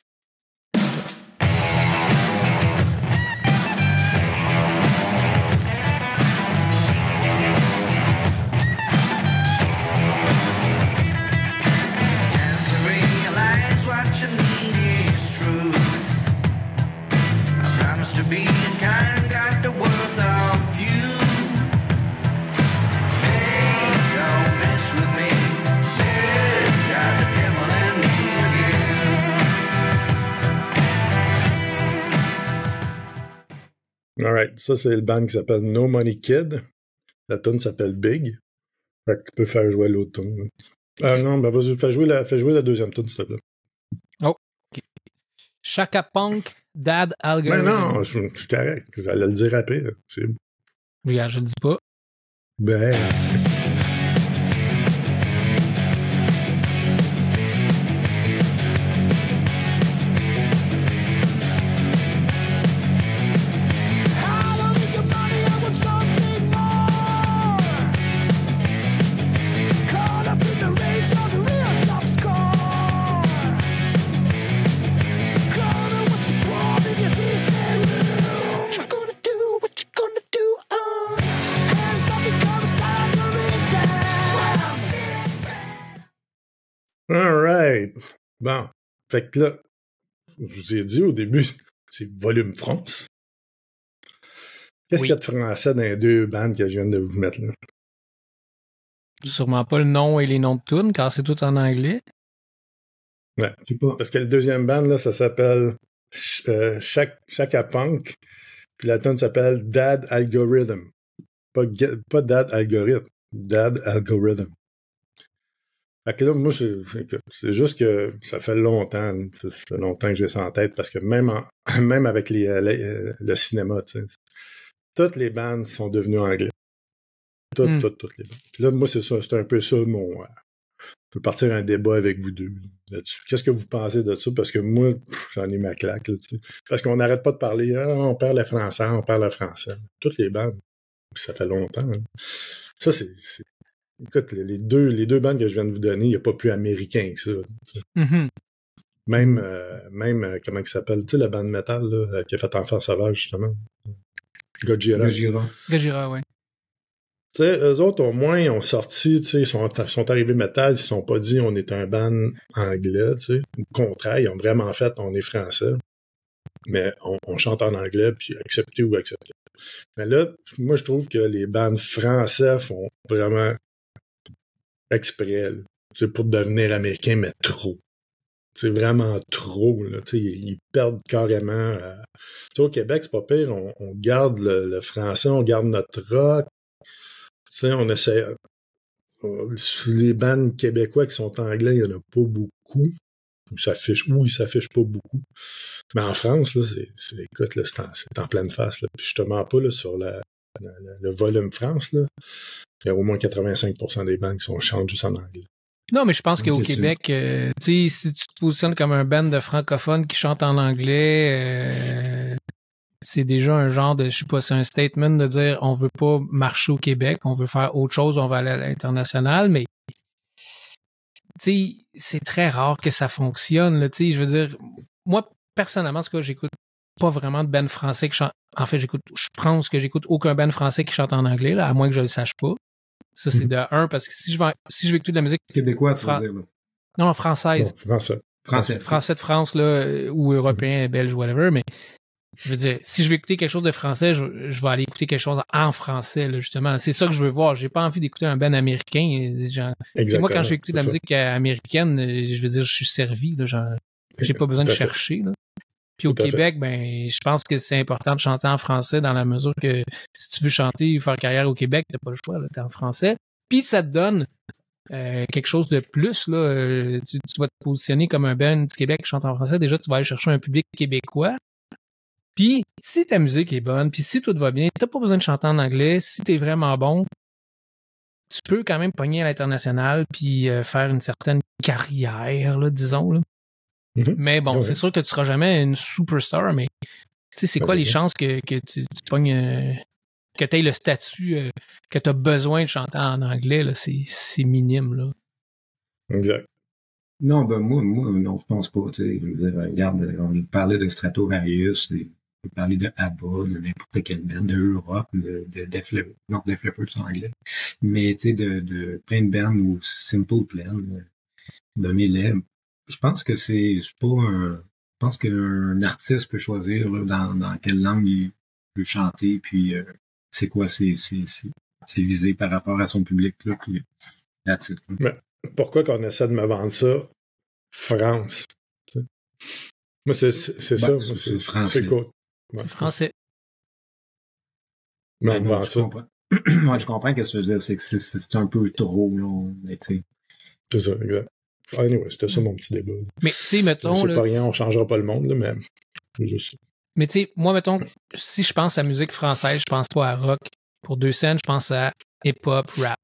Speaker 3: Right. Ça, c'est le band qui s'appelle No Money Kid. La tune s'appelle Big. Fait que tu peux faire jouer l'autre tune. Ah non, ben vas-y, fais jouer la, fais jouer la deuxième tune, s'il te plaît.
Speaker 1: Chaka Punk, Dad
Speaker 3: Ben
Speaker 1: Algorithm.
Speaker 3: non, c'est c'est correct. J'allais le dire après. C'est
Speaker 1: Regarde, je le dis pas.
Speaker 3: ben. Bon. Fait que là, je vous ai dit au début, c'est volume France. Qu'est-ce
Speaker 1: Oui.
Speaker 3: qu'il y a de français dans les deux bandes que je viens de vous mettre là?
Speaker 1: Sûrement pas le nom et les noms de tunes, car c'est tout en anglais.
Speaker 2: Je sais pas.
Speaker 3: Parce que le deuxième band, là, ça s'appelle Ch- euh, Chak- Chaka Punk. Puis la tune s'appelle Dad Algorithm. Pas, pas Dad Algorithm. Dad Algorithm. Fait que là, moi, c'est juste que ça fait longtemps, ça fait longtemps que j'ai ça en tête, parce que même, en- même avec les, euh, les, euh, le cinéma, toutes les bandes sont devenues anglais. Toutes,
Speaker 1: Hmm.
Speaker 3: toutes, toutes les bandes. Puis là, moi, c'est ça, c'est un peu ça mon... euh, je peux partir un débat avec vous deux là-dessus. Qu'est-ce que vous pensez de ça? Parce que moi, j'en ai ma claque. Là. Parce qu'on n'arrête pas de parler, Ah, on perd le français, on perd le français. Toutes les bandes. Ça fait longtemps. hein. Ça, c'est. Écoute, les deux, les deux bandes que je viens de vous donner, il n'y a pas plus américain que ça. tu sais.
Speaker 1: Mhm.
Speaker 3: Même, euh, même euh, comment il s'appelle? Tu sais, la bande métal là, euh, qui a fait Enfant Sauvage, justement. Gojira.
Speaker 2: Le Gira.
Speaker 1: Gajira, ouais.
Speaker 3: Tu sais, eux autres, au moins, ils ont sorti, tu sais, ils sont, sont arrivés métal, ils se sont pas dit on est un band anglais, tu sais. Au contraire, ils ont vraiment fait on est français. Mais on, on chante en anglais, puis accepter ou accepter. Mais là, moi, je trouve que les bandes français font vraiment exprès, là, pour devenir américain, mais trop. C'est vraiment trop, là. Ils, ils perdent carrément. euh, au Québec, c'est pas pire, on, on garde le, le français, on garde notre rock, tu sais, on essaie. euh, les bandes québécois qui sont anglais, il n'y en a pas beaucoup. Ou s'affiche, ou ils s'affichent pas beaucoup. Mais en France, là, c'est, écoute, là, c'est en, en pleine face. Là. Je te mens pas là, sur la- le volume France, là. Il y a au moins 85% des bandes qui sont chantent juste en anglais.
Speaker 1: Non, mais je pense qu'au Québec, euh, si tu te positionnes comme un band de francophones qui chante en anglais, euh, c'est déjà un genre de, je sais pas, c'est un statement de dire on veut pas marcher au Québec, on veut faire autre chose, on va aller à l'international, mais c'est très rare que ça fonctionne, là, je veux dire, moi, personnellement, en tout cas, j'écoute pas vraiment de band français qui chante, en fait, j'écoute, je pense que j'écoute aucun band français qui chante en anglais, là, à moins que je le sache pas. Ça, c'est
Speaker 2: Mhm.
Speaker 1: de un, parce que si je vais, si je vais écouter de la musique,
Speaker 2: Québécois, tu
Speaker 1: Fra-
Speaker 2: veux dire. là?
Speaker 1: non, non, française,
Speaker 3: Bon, français.
Speaker 2: Français.
Speaker 1: français de France, là, ou européen, belge, whatever, mais je veux dire, si je veux écouter quelque chose de français, je, je vais aller écouter quelque chose en français, là, justement. C'est ça que je veux voir. J'ai pas envie d'écouter un band américain. euh, sais, moi, quand je vais écouter de la
Speaker 3: c'est ça.
Speaker 1: musique euh, américaine, euh, je veux dire, je suis servi, là, j'ai pas besoin de chercher, là. Puis au
Speaker 3: fait.
Speaker 1: Québec, ben, je pense que c'est important de chanter en français dans la mesure que si tu veux chanter ou faire carrière au Québec, t'as pas le choix, t'es en français. Puis ça te donne euh, quelque chose de plus, là. Euh, tu, tu vas te positionner comme un band du Québec qui chante en français. Déjà, tu vas aller chercher un public québécois. Puis, si ta musique est bonne, puis si tout va bien, t'as pas besoin de chanter en anglais. Si t'es vraiment bon, tu peux quand même pogner à l'international puis euh, faire une certaine carrière, là, disons. Là.
Speaker 3: Mhm.
Speaker 1: Mais bon, c'est sûr que tu seras jamais une superstar, mais tu sais, c'est
Speaker 3: Ben,
Speaker 1: quoi
Speaker 3: c'est
Speaker 1: les chances que, que tu, tu pognes, euh, que tu aies le statut, euh, que tu as besoin de chanter en anglais, là, c'est, c'est minime, là.
Speaker 3: Exact.
Speaker 2: Non, ben moi, moi, non, je pense pas. Tu sais, je veux dire, regarde, on parlait de Stratovarius, et on parler de ABBA, de n'importe quelle band, de Europe, de, de Def Leppard, non, Def Leppard c'est en anglais, mais tu sais, de, de plein de bands ou Simple Plan, euh, nommez-les. Je pense que c'est c'est pas un, je pense qu'un artiste peut choisir là, dans, dans quelle langue il veut chanter, puis euh, c'est quoi ses visées par rapport à son public, là, puis that's it, là.
Speaker 3: Pourquoi qu'on essaie de me vendre ça? France. Moi, c'est c'est- c'est
Speaker 2: Ben,
Speaker 3: ça.
Speaker 2: c'est-
Speaker 3: C'est
Speaker 2: c'est français.
Speaker 3: c'est.
Speaker 1: Français.
Speaker 3: Mais
Speaker 2: Ben,
Speaker 3: avant
Speaker 2: non, je
Speaker 3: ça,
Speaker 2: comprends. ouais, je comprends ce que tu veux dire. C'est que c'est- c'est un peu trop, là. Mais tu sais.
Speaker 3: c'est ça, exact. Anyway, c'était ça mon petit débat.
Speaker 1: Mais tu sais, mettons,
Speaker 3: C'est pas rien, on changera pas le monde, là, mais c'est juste ça.
Speaker 1: mais tu sais, moi, mettons, si je pense à musique française, je pense pas à rock. Pour deux scènes, je pense à hip-hop, rap.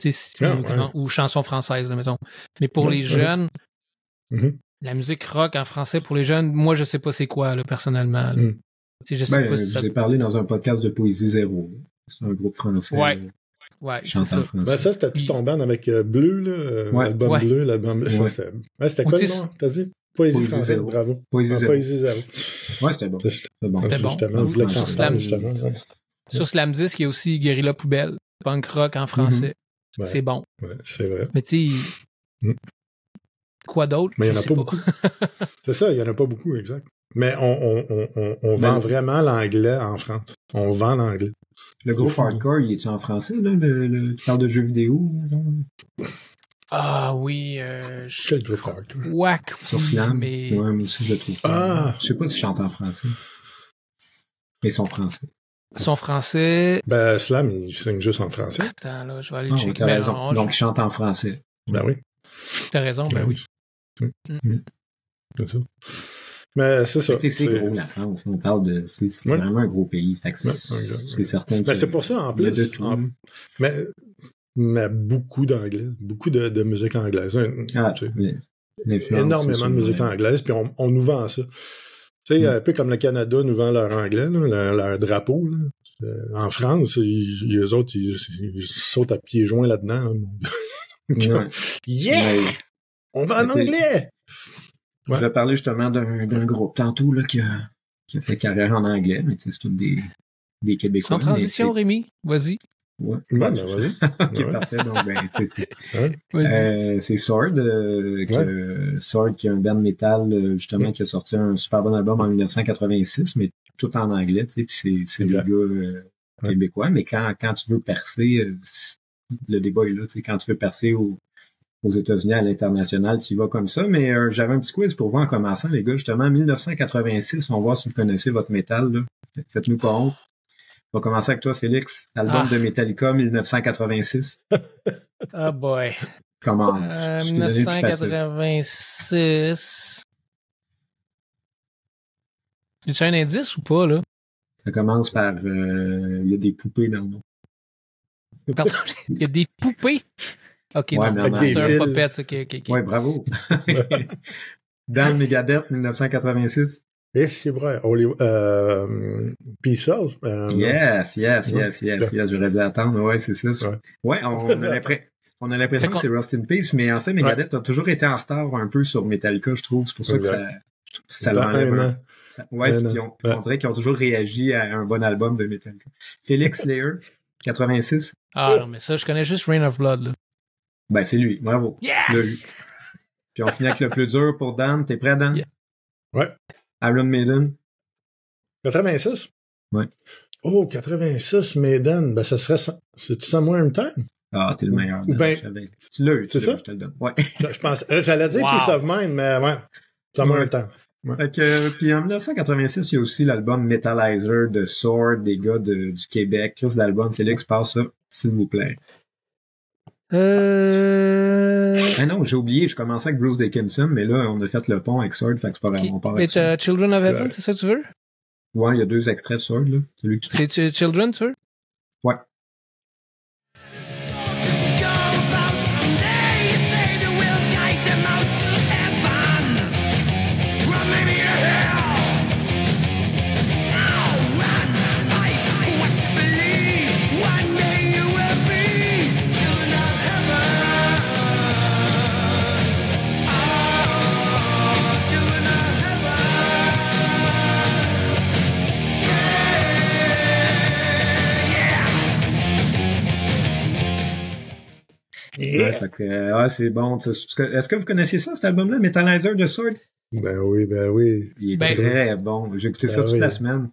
Speaker 1: Tu sais, si-
Speaker 3: Ah,
Speaker 1: ou,
Speaker 3: ouais.
Speaker 1: ou chanson française, là, mettons. Mais pour
Speaker 3: Ouais,
Speaker 1: les
Speaker 3: ouais.
Speaker 1: jeunes,
Speaker 3: Mhm.
Speaker 1: la musique rock en français pour les jeunes, moi, je sais pas c'est quoi, là, personnellement. là.
Speaker 3: Mm.
Speaker 1: Je sais
Speaker 2: Ben,
Speaker 1: pas
Speaker 2: je
Speaker 1: si ça...
Speaker 2: vous ai parlé dans un podcast de Poésie Zéro. C'est un groupe français.
Speaker 1: Ouais. Ouais, c'est ça.
Speaker 3: Ben, ça, c'était-tu ton band avec euh, Bleu, là? euh,
Speaker 2: Ouais.
Speaker 3: L'album
Speaker 1: Ouais.
Speaker 3: bleu, l'album
Speaker 2: Ouais.
Speaker 3: C'était ouais, c'était quoi le nom? T'as dit? Poésie,
Speaker 2: Poésie
Speaker 3: française,
Speaker 2: zéro.
Speaker 3: bravo.
Speaker 2: Poésie
Speaker 3: Ah,
Speaker 2: Zéro.
Speaker 3: Poésie zéro.
Speaker 2: Ouais, c'était bon.
Speaker 3: C'était
Speaker 2: C'était bon.
Speaker 1: C'était bon.
Speaker 3: Justement,
Speaker 2: Sur
Speaker 1: Slam.
Speaker 3: parles, justement. ouais.
Speaker 1: Sur Slam Disc, il y a aussi Guerrilla Poubelle, punk rock en français.
Speaker 3: Ouais.
Speaker 1: C'est bon.
Speaker 3: Ouais, c'est vrai.
Speaker 1: Mais tu sais,
Speaker 3: Mm.
Speaker 1: quoi d'autre?
Speaker 3: Mais il y en a pas beaucoup. C'est ça, il y en a pas beaucoup, exact. Mais on, on, on, on, on
Speaker 2: Ben,
Speaker 3: vend vraiment l'anglais en France. On vend l'anglais.
Speaker 2: Le groupe hardcore, il est-tu en français, là? Le, le, tu parles de jeux vidéo? genre?
Speaker 1: Ah oui, euh, je
Speaker 3: Quel groupe hardcore?
Speaker 1: Wack,
Speaker 2: Sur Slam?
Speaker 1: mais
Speaker 2: Ouais, moi aussi, je le trouve. pas.
Speaker 3: Ah!
Speaker 2: Je sais pas si je chante en français. Mais ils sont français.
Speaker 1: son français...
Speaker 3: Ben, Slam, il signe juste en français.
Speaker 1: Attends, là, je vais aller
Speaker 2: Ah,
Speaker 1: le
Speaker 2: ouais,
Speaker 1: checker.
Speaker 2: raison.
Speaker 1: non,
Speaker 2: Donc, ils chantent en français.
Speaker 3: Ben oui.
Speaker 1: t'as raison, ben oui.
Speaker 3: C'est c'est ça.
Speaker 2: Mais tu sais, c'est
Speaker 3: C'est-
Speaker 2: gros, la France. On parle de. C'est c'est vraiment un gros pays. C'est c'est certain
Speaker 3: Ben,
Speaker 2: que.
Speaker 3: c'est pour ça, en plus.
Speaker 2: de tout.
Speaker 3: en- mais, mais beaucoup d'anglais. Beaucoup de, de musique anglaise.
Speaker 2: Ah, mais
Speaker 3: énormément
Speaker 2: c'est
Speaker 3: de musique anglaise, puis on, on nous vend ça. Tu sais,
Speaker 2: Mm.
Speaker 3: un peu comme le Canada nous vend leur anglais, là, leur, leur drapeau. là. Euh, en France, ils, eux autres, ils, ils sautent à pieds joints là-dedans. là.
Speaker 2: Ouais.
Speaker 3: yeah!
Speaker 2: Mais
Speaker 3: On va en
Speaker 2: Mais Je vais parler justement d'un d'un groupe tantôt là, qui, a, qui a fait carrière en anglais, mais tu sais, c'est tous des, des Québécois.
Speaker 1: Sans transition,
Speaker 2: mais
Speaker 1: Rémi, vas-y.
Speaker 2: c'est- Ouais,
Speaker 3: ben, vas-y.
Speaker 2: ok,
Speaker 3: Ouais.
Speaker 2: parfait. Donc, ben, tu sais, c'est-. Euh, c'est Sword, euh, que- Sword qui est un band metal euh, justement qui a sorti un super bon album en 1986, mais tout en anglais, tu sais, puis c'est c'est des gars euh,
Speaker 3: Ouais.
Speaker 2: québécois, mais quand quand tu veux percer, euh, le débat est là, tu sais, quand tu veux percer au- aux États-Unis à l'international, tu y vas comme ça. Mais euh, j'avais un petit quiz pour vous en commençant, les gars. Justement, 1986, on va voir si vous connaissez votre métal. Faites-nous pas honte. On va commencer avec toi, Félix. Album
Speaker 1: Ah.
Speaker 2: de Metallica 1986.
Speaker 1: Ah boy.
Speaker 2: Comment?
Speaker 1: Euh,
Speaker 2: Je t'ai donné le plus facile.
Speaker 1: 1986. Tu un indice ou pas, là?
Speaker 2: Ça commence par euh, il y a des poupées dans le nom.
Speaker 1: Pardon, il y a des poupées. Ok,
Speaker 2: Ouais,
Speaker 1: non,
Speaker 2: mais
Speaker 3: avec
Speaker 1: non,
Speaker 3: des
Speaker 1: c'est un
Speaker 3: fils.
Speaker 1: puppet, ok, ok, ok.
Speaker 2: Ouais, bravo. Dan Megadeth 1986.
Speaker 3: Et c'est vrai. Hollywood, euh, Peace Out. euh,
Speaker 2: Yes, yes, yes, yes, yes. J'aurais dû attendre. Ouais, c'est ça.
Speaker 3: Ouais.
Speaker 2: Ouais, on, on a l'impression. On que c'est Rust in Peace, mais en fait, Megadeth a toujours été en retard un peu sur Metallica, je trouve. C'est pour ça que ça, je trouve que ça l'enlève ouais, on,
Speaker 3: Ouais.
Speaker 2: on dirait qu'ils ont toujours réagi à un bon album de Metallica. Félix Slayer, 86.
Speaker 1: Ah non, mais ça, je connais juste Rain of Blood, là.
Speaker 2: Ben, c'est lui. Bravo. Le-
Speaker 1: Yes!
Speaker 2: Puis on finit avec le plus dur pour Dan. T'es prêt, Dan?
Speaker 1: Yeah.
Speaker 3: Ouais.
Speaker 2: Iron Maiden.
Speaker 3: 86?
Speaker 2: Ouais.
Speaker 3: Oh, 86, Maiden. Ben, ça serait ça. C'est-tu Somewhere in Time?
Speaker 2: Ah, t'es le meilleur. Dan,
Speaker 3: ben-.
Speaker 2: Tu l'as eu,
Speaker 3: C'est ça?
Speaker 2: Je te le donne. Ouais.
Speaker 3: Je pense, euh, j'allais dire
Speaker 1: Wow.
Speaker 3: Peace of Mind, mais ouais. Somewhere in
Speaker 2: Ouais.
Speaker 3: Time.
Speaker 2: Fait que, euh, puis en 1986, il y a aussi l'album Metallizer de Sword, des gars de- du Québec. Là, c'est l'album. Félix, passe ça, s'il vous plaît.
Speaker 1: Euh...
Speaker 2: Ah non, j'ai oublié, je commençais avec Bruce Dickinson, mais là, on a fait le pont avec Sword, fait que c'est pas vraiment part
Speaker 1: Mais t'as Children of Heaven,
Speaker 3: Ouais.
Speaker 1: c'est ça que tu veux?
Speaker 2: Ouais, il y a deux extraits de Sword, là. Celui que tu
Speaker 1: C'est Ch- Children, tu veux?
Speaker 2: Ouais. Ouais, euh, c'est bon. Est-ce que vous connaissiez ça, cet album-là, Metallizer de Sword?
Speaker 3: Ben oui, ben oui.
Speaker 2: Il est
Speaker 1: Ben-
Speaker 2: très bon. J'ai écouté ça
Speaker 3: Ben
Speaker 2: toute
Speaker 3: oui.
Speaker 2: la semaine.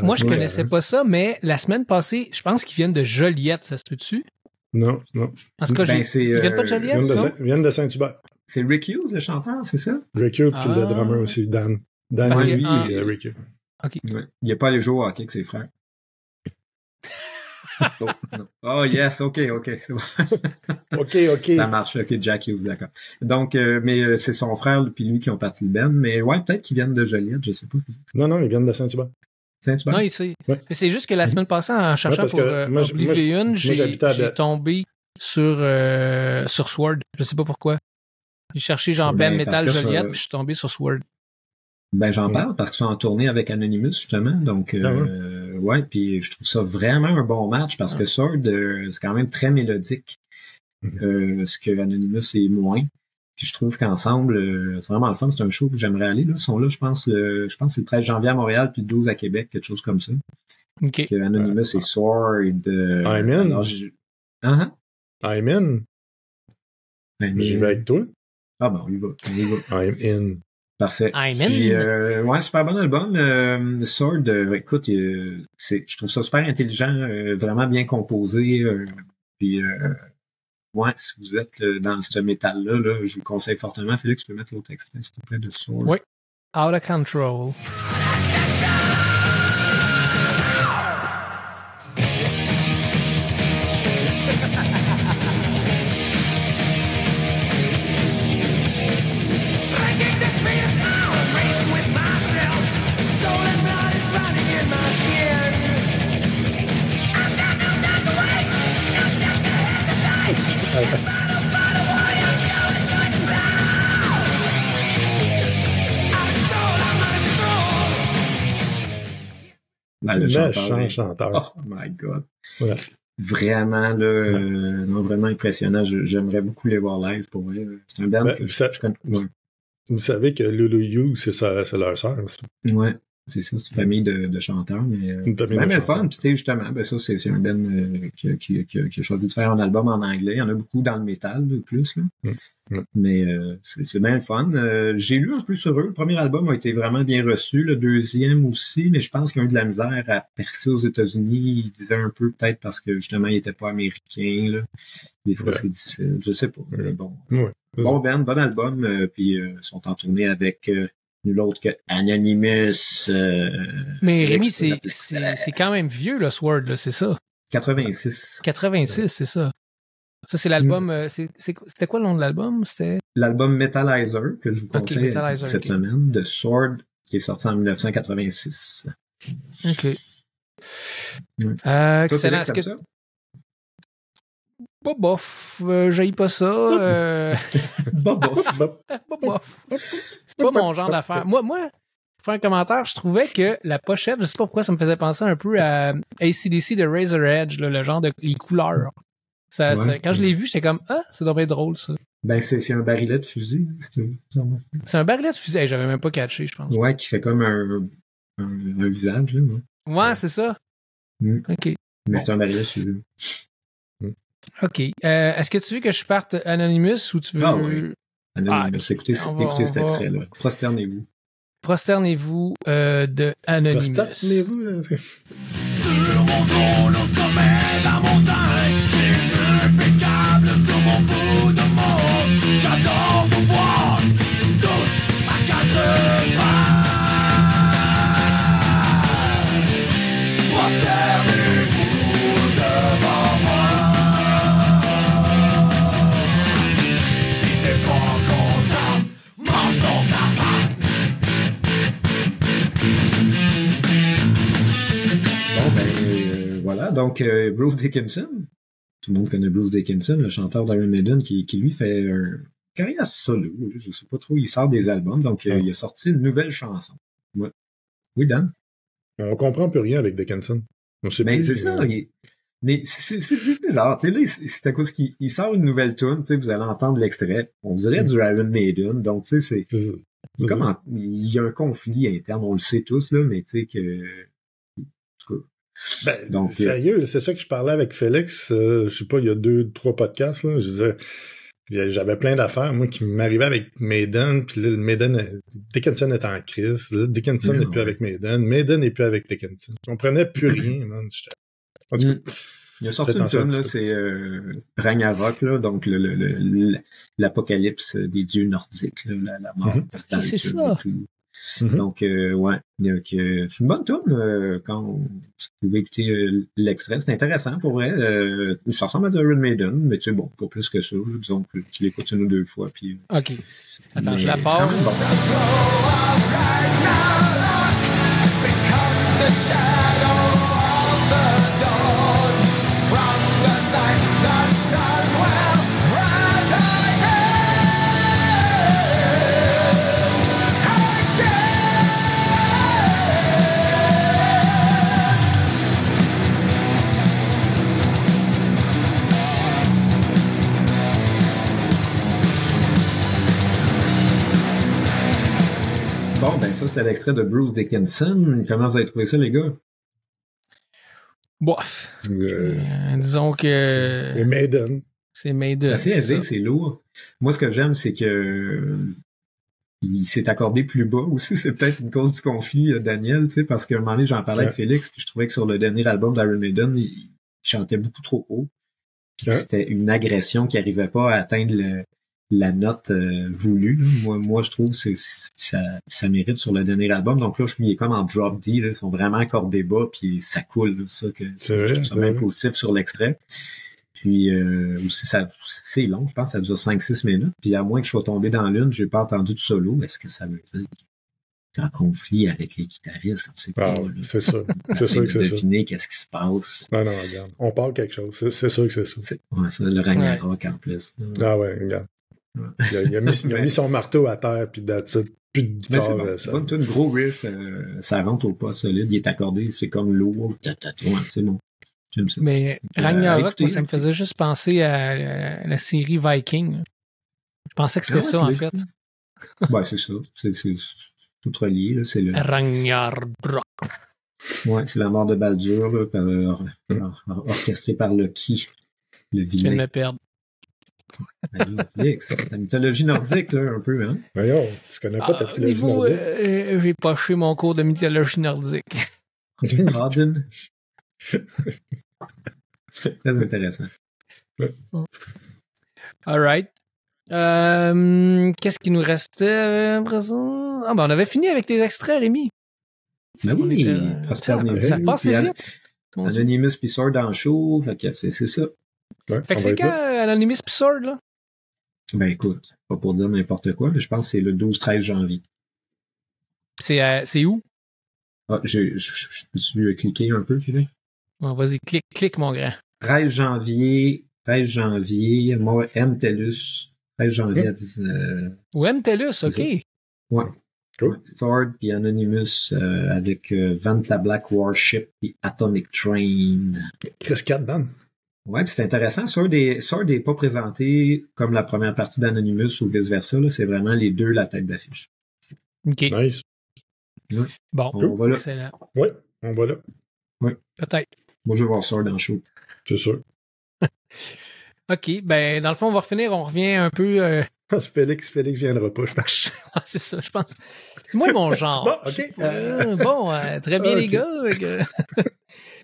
Speaker 1: Moi, je
Speaker 3: Ouais,
Speaker 1: connaissais
Speaker 3: hein.
Speaker 1: pas ça, mais la semaine passée, je pense qu'ils viennent de Joliette, ça se peut-tu?
Speaker 3: Non, non.
Speaker 1: En tout cas,
Speaker 2: Ben,
Speaker 1: ils viennent pas de
Speaker 2: euh,
Speaker 3: Ils
Speaker 1: Joliette,
Speaker 3: viennent de,
Speaker 1: ça?
Speaker 3: Ils viennent de Saint-Hubert.
Speaker 2: C'est Rick Hughes, le chanteur, c'est ça?
Speaker 3: Rick Hughes, puis
Speaker 1: Ah.
Speaker 3: le drummer aussi, Dan. Dan lui
Speaker 1: ah.
Speaker 3: euh, Rick Hughes.
Speaker 2: Ouais. Il a pas allé jouer au hockey avec ses frères. Oh. Oh, yes, ok, ok, c'est bon.
Speaker 3: OK, OK.
Speaker 2: Ça marche, ok, Jack Hughes, d'accord. Donc, euh, mais euh, c'est son frère puis lui qui ont parti le band. Mais ouais, peut-être qu'ils viennent de Joliette, je sais pas.
Speaker 3: Non, non, ils viennent de Saint-Hubert.
Speaker 2: Saint-Hubert?
Speaker 1: Non.
Speaker 3: Ouais.
Speaker 1: Mais c'est juste que la semaine passée, en cherchant
Speaker 3: parce
Speaker 1: pour
Speaker 3: que
Speaker 1: euh,
Speaker 3: moi,
Speaker 1: Oblivion,
Speaker 3: moi,
Speaker 1: j'ai
Speaker 3: Bel-
Speaker 1: tombé sur, euh, sur Sword. Je sais pas pourquoi. J'ai cherché genre
Speaker 2: Ben,
Speaker 1: Ben Metal Joliette, puis je suis tombé sur Sword.
Speaker 2: Ben j'en
Speaker 3: Ouais.
Speaker 2: parle parce qu'ils sont en tournée avec Anonymous justement, donc
Speaker 3: Ah
Speaker 2: euh, ouais, puis je trouve ça vraiment un bon match parce que Sword euh, c'est quand même très mélodique,
Speaker 3: Mhm.
Speaker 2: euh, ce que Anonymous est moins. Puis je trouve qu'ensemble euh, c'est vraiment le fun, c'est un show que j'aimerais aller là. Ils sont là, je pense, le, je pense que c'est le 13 janvier à Montréal puis le 12 à Québec, quelque chose comme ça.
Speaker 1: OK.
Speaker 2: Que Anonymous et Sword. Euh,
Speaker 3: I'm in.
Speaker 2: alors, je- Ah, ah.
Speaker 3: I'm in.
Speaker 2: Ben,
Speaker 3: J'y vais avec toi.
Speaker 2: Ah bon, on y va, on y va.
Speaker 3: I'm in.
Speaker 2: Parfait. Puis, euh, ouais, super bon album. Euh, Sword, euh, écoute, euh, c'est, je trouve ça super intelligent, euh, vraiment bien composé. euh, puis, euh, ouais, si vous êtes dans ce métal-là, là, je vous le conseille fortement. Félix, tu peux mettre l'autre extrait, s'il te plaît, de Sword.
Speaker 1: Oui. Out of Control.
Speaker 2: Ben, le
Speaker 3: Méchant
Speaker 2: chanteur, est-
Speaker 3: chanteur.
Speaker 2: Oh my God.
Speaker 3: Ouais.
Speaker 2: Vraiment, là, euh, non, vraiment impressionnant. J'aimerais beaucoup les voir live pour vrai. C'est un band
Speaker 3: Ben,
Speaker 2: que je,
Speaker 3: ça-
Speaker 2: je connais. Ouais.
Speaker 3: Vous savez que Lulu You, c'est leur sœur.
Speaker 2: Ouais, c'est ça, c'est une famille de, de chanteurs, mais euh, même
Speaker 3: de
Speaker 2: le fun, puis tu sais, justement, ben ça, c'est c'est un Ben euh, qui, qui, qui, qui a choisi de faire un album en anglais. Il y en a beaucoup dans le métal, de plus, là.
Speaker 3: Mm. Mm.
Speaker 2: Mais euh, c'est c'est bien le fun. Euh, J'ai lu un peu sur eux. Le premier album a été vraiment bien reçu, le deuxième aussi, mais je pense qu'ils ont eu de la misère à percer aux États-Unis. Ils disaient un peu peut-être parce que justement, ils n'étaient pas américains. Là. Des fois,
Speaker 3: Ouais.
Speaker 2: c'est difficile. Je sais pas. Mais bon.
Speaker 3: Ouais.
Speaker 2: Bon band, bon album, euh, puis euh, ils sont en tournée avec euh, nul autre que Anonymous. euh,
Speaker 1: Mais Rémi, c'est
Speaker 2: l'appeler
Speaker 1: c'est c'est quand même vieux, le Sword, là, c'est ça?
Speaker 2: 86.
Speaker 1: 86, c'est ça. Ça, c'est
Speaker 2: Mm.
Speaker 1: l'album. euh, c'est- c'est- C'était quoi le nom de l'album? C'était.
Speaker 2: L'album Metallizer, que je vous conseille cette semaine, de Sword, qui est sorti en 1986.
Speaker 1: OK.
Speaker 2: Ouais.
Speaker 1: Euh,
Speaker 2: Toi,
Speaker 1: excellent. Est-ce que.
Speaker 2: Ça?
Speaker 1: Pas bof. Euh, j'haïs pas ça. Euh...
Speaker 2: Bah, bof.
Speaker 1: pas bof. C'est pas mon genre d'affaire. Moi, moi, pour faire un commentaire, je trouvais que la pochette, je sais pas pourquoi, ça me faisait penser un peu à ACDC de Razor Edge, là, le genre de les couleurs. Ça,
Speaker 2: Ouais.
Speaker 1: ça- quand je l'ai vu, j'étais comme Ah, c'est dommage drôle ça.
Speaker 2: Ben, c'est un barillet de fusil. c'est
Speaker 1: un barillet de fusil. Hey, J'avais même pas catché, je pense.
Speaker 2: Ouais, qui fait comme un, un, un visage, là. ouais.
Speaker 1: Ouais, c'est ça.
Speaker 2: Mm.
Speaker 1: OK.
Speaker 2: Mais c'est un barillet de fusil.
Speaker 1: OK. Euh, Est-ce que tu veux que je parte Anonymous ou tu veux.
Speaker 2: Ah oui. Anonymous. écoutez,
Speaker 1: on va-
Speaker 2: écoutez cet
Speaker 1: va-
Speaker 2: extrait-là. Prosternez-vous.
Speaker 1: Prosternez-vous euh, de Anonymous.
Speaker 3: Prostatez-vous, là.
Speaker 5: Sur mon trône au sommet de la montagne
Speaker 2: Donc, euh, Bruce Dickinson. Tout le monde connaît Bruce Dickinson, le chanteur d'Iron Maiden, qui, qui lui fait un carrière solo. Je sais pas trop. Il sort des albums. Donc, euh,
Speaker 3: Ouais.
Speaker 2: il a sorti une nouvelle chanson. Ouais. Oui, Dan?
Speaker 3: On comprend plus rien avec Dickinson. On sait
Speaker 2: Ben, c'est ça.
Speaker 3: euh,
Speaker 2: il- Mais c'est bizarre. Tu sais, là, c'est à cause qu'il il sort une nouvelle tune. Tu sais, vous allez entendre l'extrait. On dirait
Speaker 3: Mm.
Speaker 2: du Iron Maiden. Donc, tu sais, c'est comme en- il y a un conflit interne. On le sait tous, là, mais tu sais que...
Speaker 3: Ben,
Speaker 2: Donc,
Speaker 3: sérieux, c'est ça que je parlais avec Félix, euh, je sais pas, il y a deux, trois podcasts, là, je disais, j'avais plein d'affaires, moi, qui m'arrivaient avec Maiden, puis là, Maiden, euh, Dickinson est en crise, là, Dickinson
Speaker 2: Ah,
Speaker 3: n'est plus
Speaker 2: ouais.
Speaker 3: avec Maiden, Maiden n'est plus avec Dickinson. Je comprenais plus rien, man. En tout cas,
Speaker 2: Il a sorti une tune, là, c'est euh, Ragnarok, là, donc le- le- le- le- l'apocalypse des dieux nordiques, là, la, la mort,
Speaker 3: Mhm.
Speaker 2: la
Speaker 1: c'est ça.
Speaker 2: Tout.
Speaker 3: Mhm.
Speaker 2: Donc, euh, ouais. Donc, euh, c'est une bonne tune euh, quand vous pouvez écouter euh, l'extrait. C'est intéressant pour vrai. Euh, ça ressemble à The Iron Maiden, mais tu sais, bon, pas plus que ça. que tu l'écoutes une ou deux fois. Puis,
Speaker 1: OK. Attends,
Speaker 2: mais
Speaker 1: je la
Speaker 2: c'était l'extrait de Bruce Dickinson. Comment vous avez trouvé ça, les gars?
Speaker 1: Bof.
Speaker 3: Euh,
Speaker 1: Euh, disons que
Speaker 3: les Maiden.
Speaker 1: c'est Maiden.
Speaker 2: Assez
Speaker 1: c'est
Speaker 2: élevé, c'est lourd. Moi, ce que j'aime, c'est que euh, il s'est accordé plus bas aussi. C'est peut-être une cause du conflit, Daniel, tu sais, parce qu'à un moment donné, j'en parlais avec Félix, puis je trouvais que sur le dernier album d'Iron Maiden, il, chantait beaucoup trop haut. Puis
Speaker 3: Ouais.
Speaker 2: c'était une agression qui arrivait pas à atteindre le- la note euh, voulue. là. Moi, moi, je trouve que c'est, c'est- ça, ça mérite sur le dernier album. Donc là, je suis comme en drop D. Là, ils sont vraiment accordés bas, puis ça coule. là, ça, que,
Speaker 3: C'est vrai,
Speaker 2: je trouve ça
Speaker 3: c'est
Speaker 2: même positif sur l'extrait. Puis euh, aussi, ça, c'est long, je pense, ça dure 5-6 minutes. Puis à moins que je sois tombé dans l'une, j'ai pas entendu de solo. Est-ce que ça veut dire qu'il est en conflit avec les guitaristes? Pas.
Speaker 3: Ah, c'est ça.
Speaker 2: On
Speaker 3: C'est sûr
Speaker 2: de
Speaker 3: que c'est ça.
Speaker 2: deviner qu'est-ce qui se passe.
Speaker 3: Non, non, regarde. On parle quelque chose. C'est- C'est sûr que c'est ça.
Speaker 2: C'est ouais, c'est le Ragnarok en plus.
Speaker 3: Ah ouais, regarde. Il a, il a mis, il a mis son marteau à terre, puis that's it. Plus de guitare.
Speaker 2: bon,
Speaker 3: euh,
Speaker 2: c'est
Speaker 3: ça-
Speaker 2: bon, une gros riff, euh, ça rentre au pas solide, il est accordé, c'est comme lourd. Ouais, c'est bon. J'aime ça.
Speaker 1: Mais
Speaker 2: Euh,
Speaker 1: Ragnarok,
Speaker 2: écoutez,
Speaker 1: moi, ça me faisait juste penser à, la- la série Viking. Je pensais que c'était
Speaker 2: Ah ouais,
Speaker 1: ça, en fait.
Speaker 2: Ouais, c'est ça. C'est tout relié, là. C'est le,
Speaker 1: Ragnarok.
Speaker 2: ouais, c'est la mort de Baldur, là, par, or- or- or- orchestré par Loki, le
Speaker 1: Je
Speaker 2: vilain.
Speaker 1: me perdre.
Speaker 2: Ben Félix, la mythologie nordique, là, un peu, hein.
Speaker 3: Voyons, tu connais pas ta
Speaker 1: Ah,
Speaker 3: trilogie
Speaker 1: niveau,
Speaker 3: nordique?
Speaker 1: euh, j'ai poché mon cours de mythologie nordique.
Speaker 2: Odin. Très intéressant.
Speaker 1: All right. Euh, Qu'est-ce qui nous restait euh, après ça? Ah, ben, on avait fini avec tes extraits, Rémi.
Speaker 2: Ben oui,
Speaker 1: était, euh,
Speaker 2: Prosper
Speaker 1: ça, ça passe vite.
Speaker 2: Anonymous puis Sword en show, fait que c'est ça.
Speaker 3: Ouais,
Speaker 1: Fait que c'est quand euh, Anonymous pis Sword, là?
Speaker 2: Ben écoute, pas pour dire n'importe quoi, mais je pense que c'est le 12-13 janvier.
Speaker 1: C'est euh, c'est où?
Speaker 2: Ah, je, je, je, je peux-tu cliquer un peu, Philippe?
Speaker 1: Bon, Vas-y, clique, clique, mon grand.
Speaker 2: 13 janvier, 13 janvier, moi, M. Tellus, 13 janvier à 10, euh,
Speaker 1: Ou MTELUS, OK.
Speaker 2: Ouais.
Speaker 3: Cool.
Speaker 2: Sword puis Anonymous euh, avec euh, Vanta Black Warship puis Atomic Train.
Speaker 3: Qu'est-ce qu'il y
Speaker 2: Ouais, puis c'est intéressant. Sword est, Sword est pas présenté comme la première partie d'Anonymous ou vice-versa. là. C'est vraiment les deux la tête d'affiche.
Speaker 1: OK.
Speaker 3: Nice.
Speaker 1: Bon,
Speaker 2: On va là.
Speaker 1: excellent.
Speaker 3: Ouais, on va là.
Speaker 1: Peut-être.
Speaker 2: Moi, je vais voir Sword en show.
Speaker 3: C'est sûr.
Speaker 1: OK, ben, dans le fond, on va refinir. On revient un peu... euh,
Speaker 3: Félix, Félix viendra pas, je pense.
Speaker 1: ah, c'est ça, je pense. C'est moi mon genre.
Speaker 3: Bon, OK.
Speaker 1: Euh, bon, euh, très bien,
Speaker 3: Ah,
Speaker 1: les gars.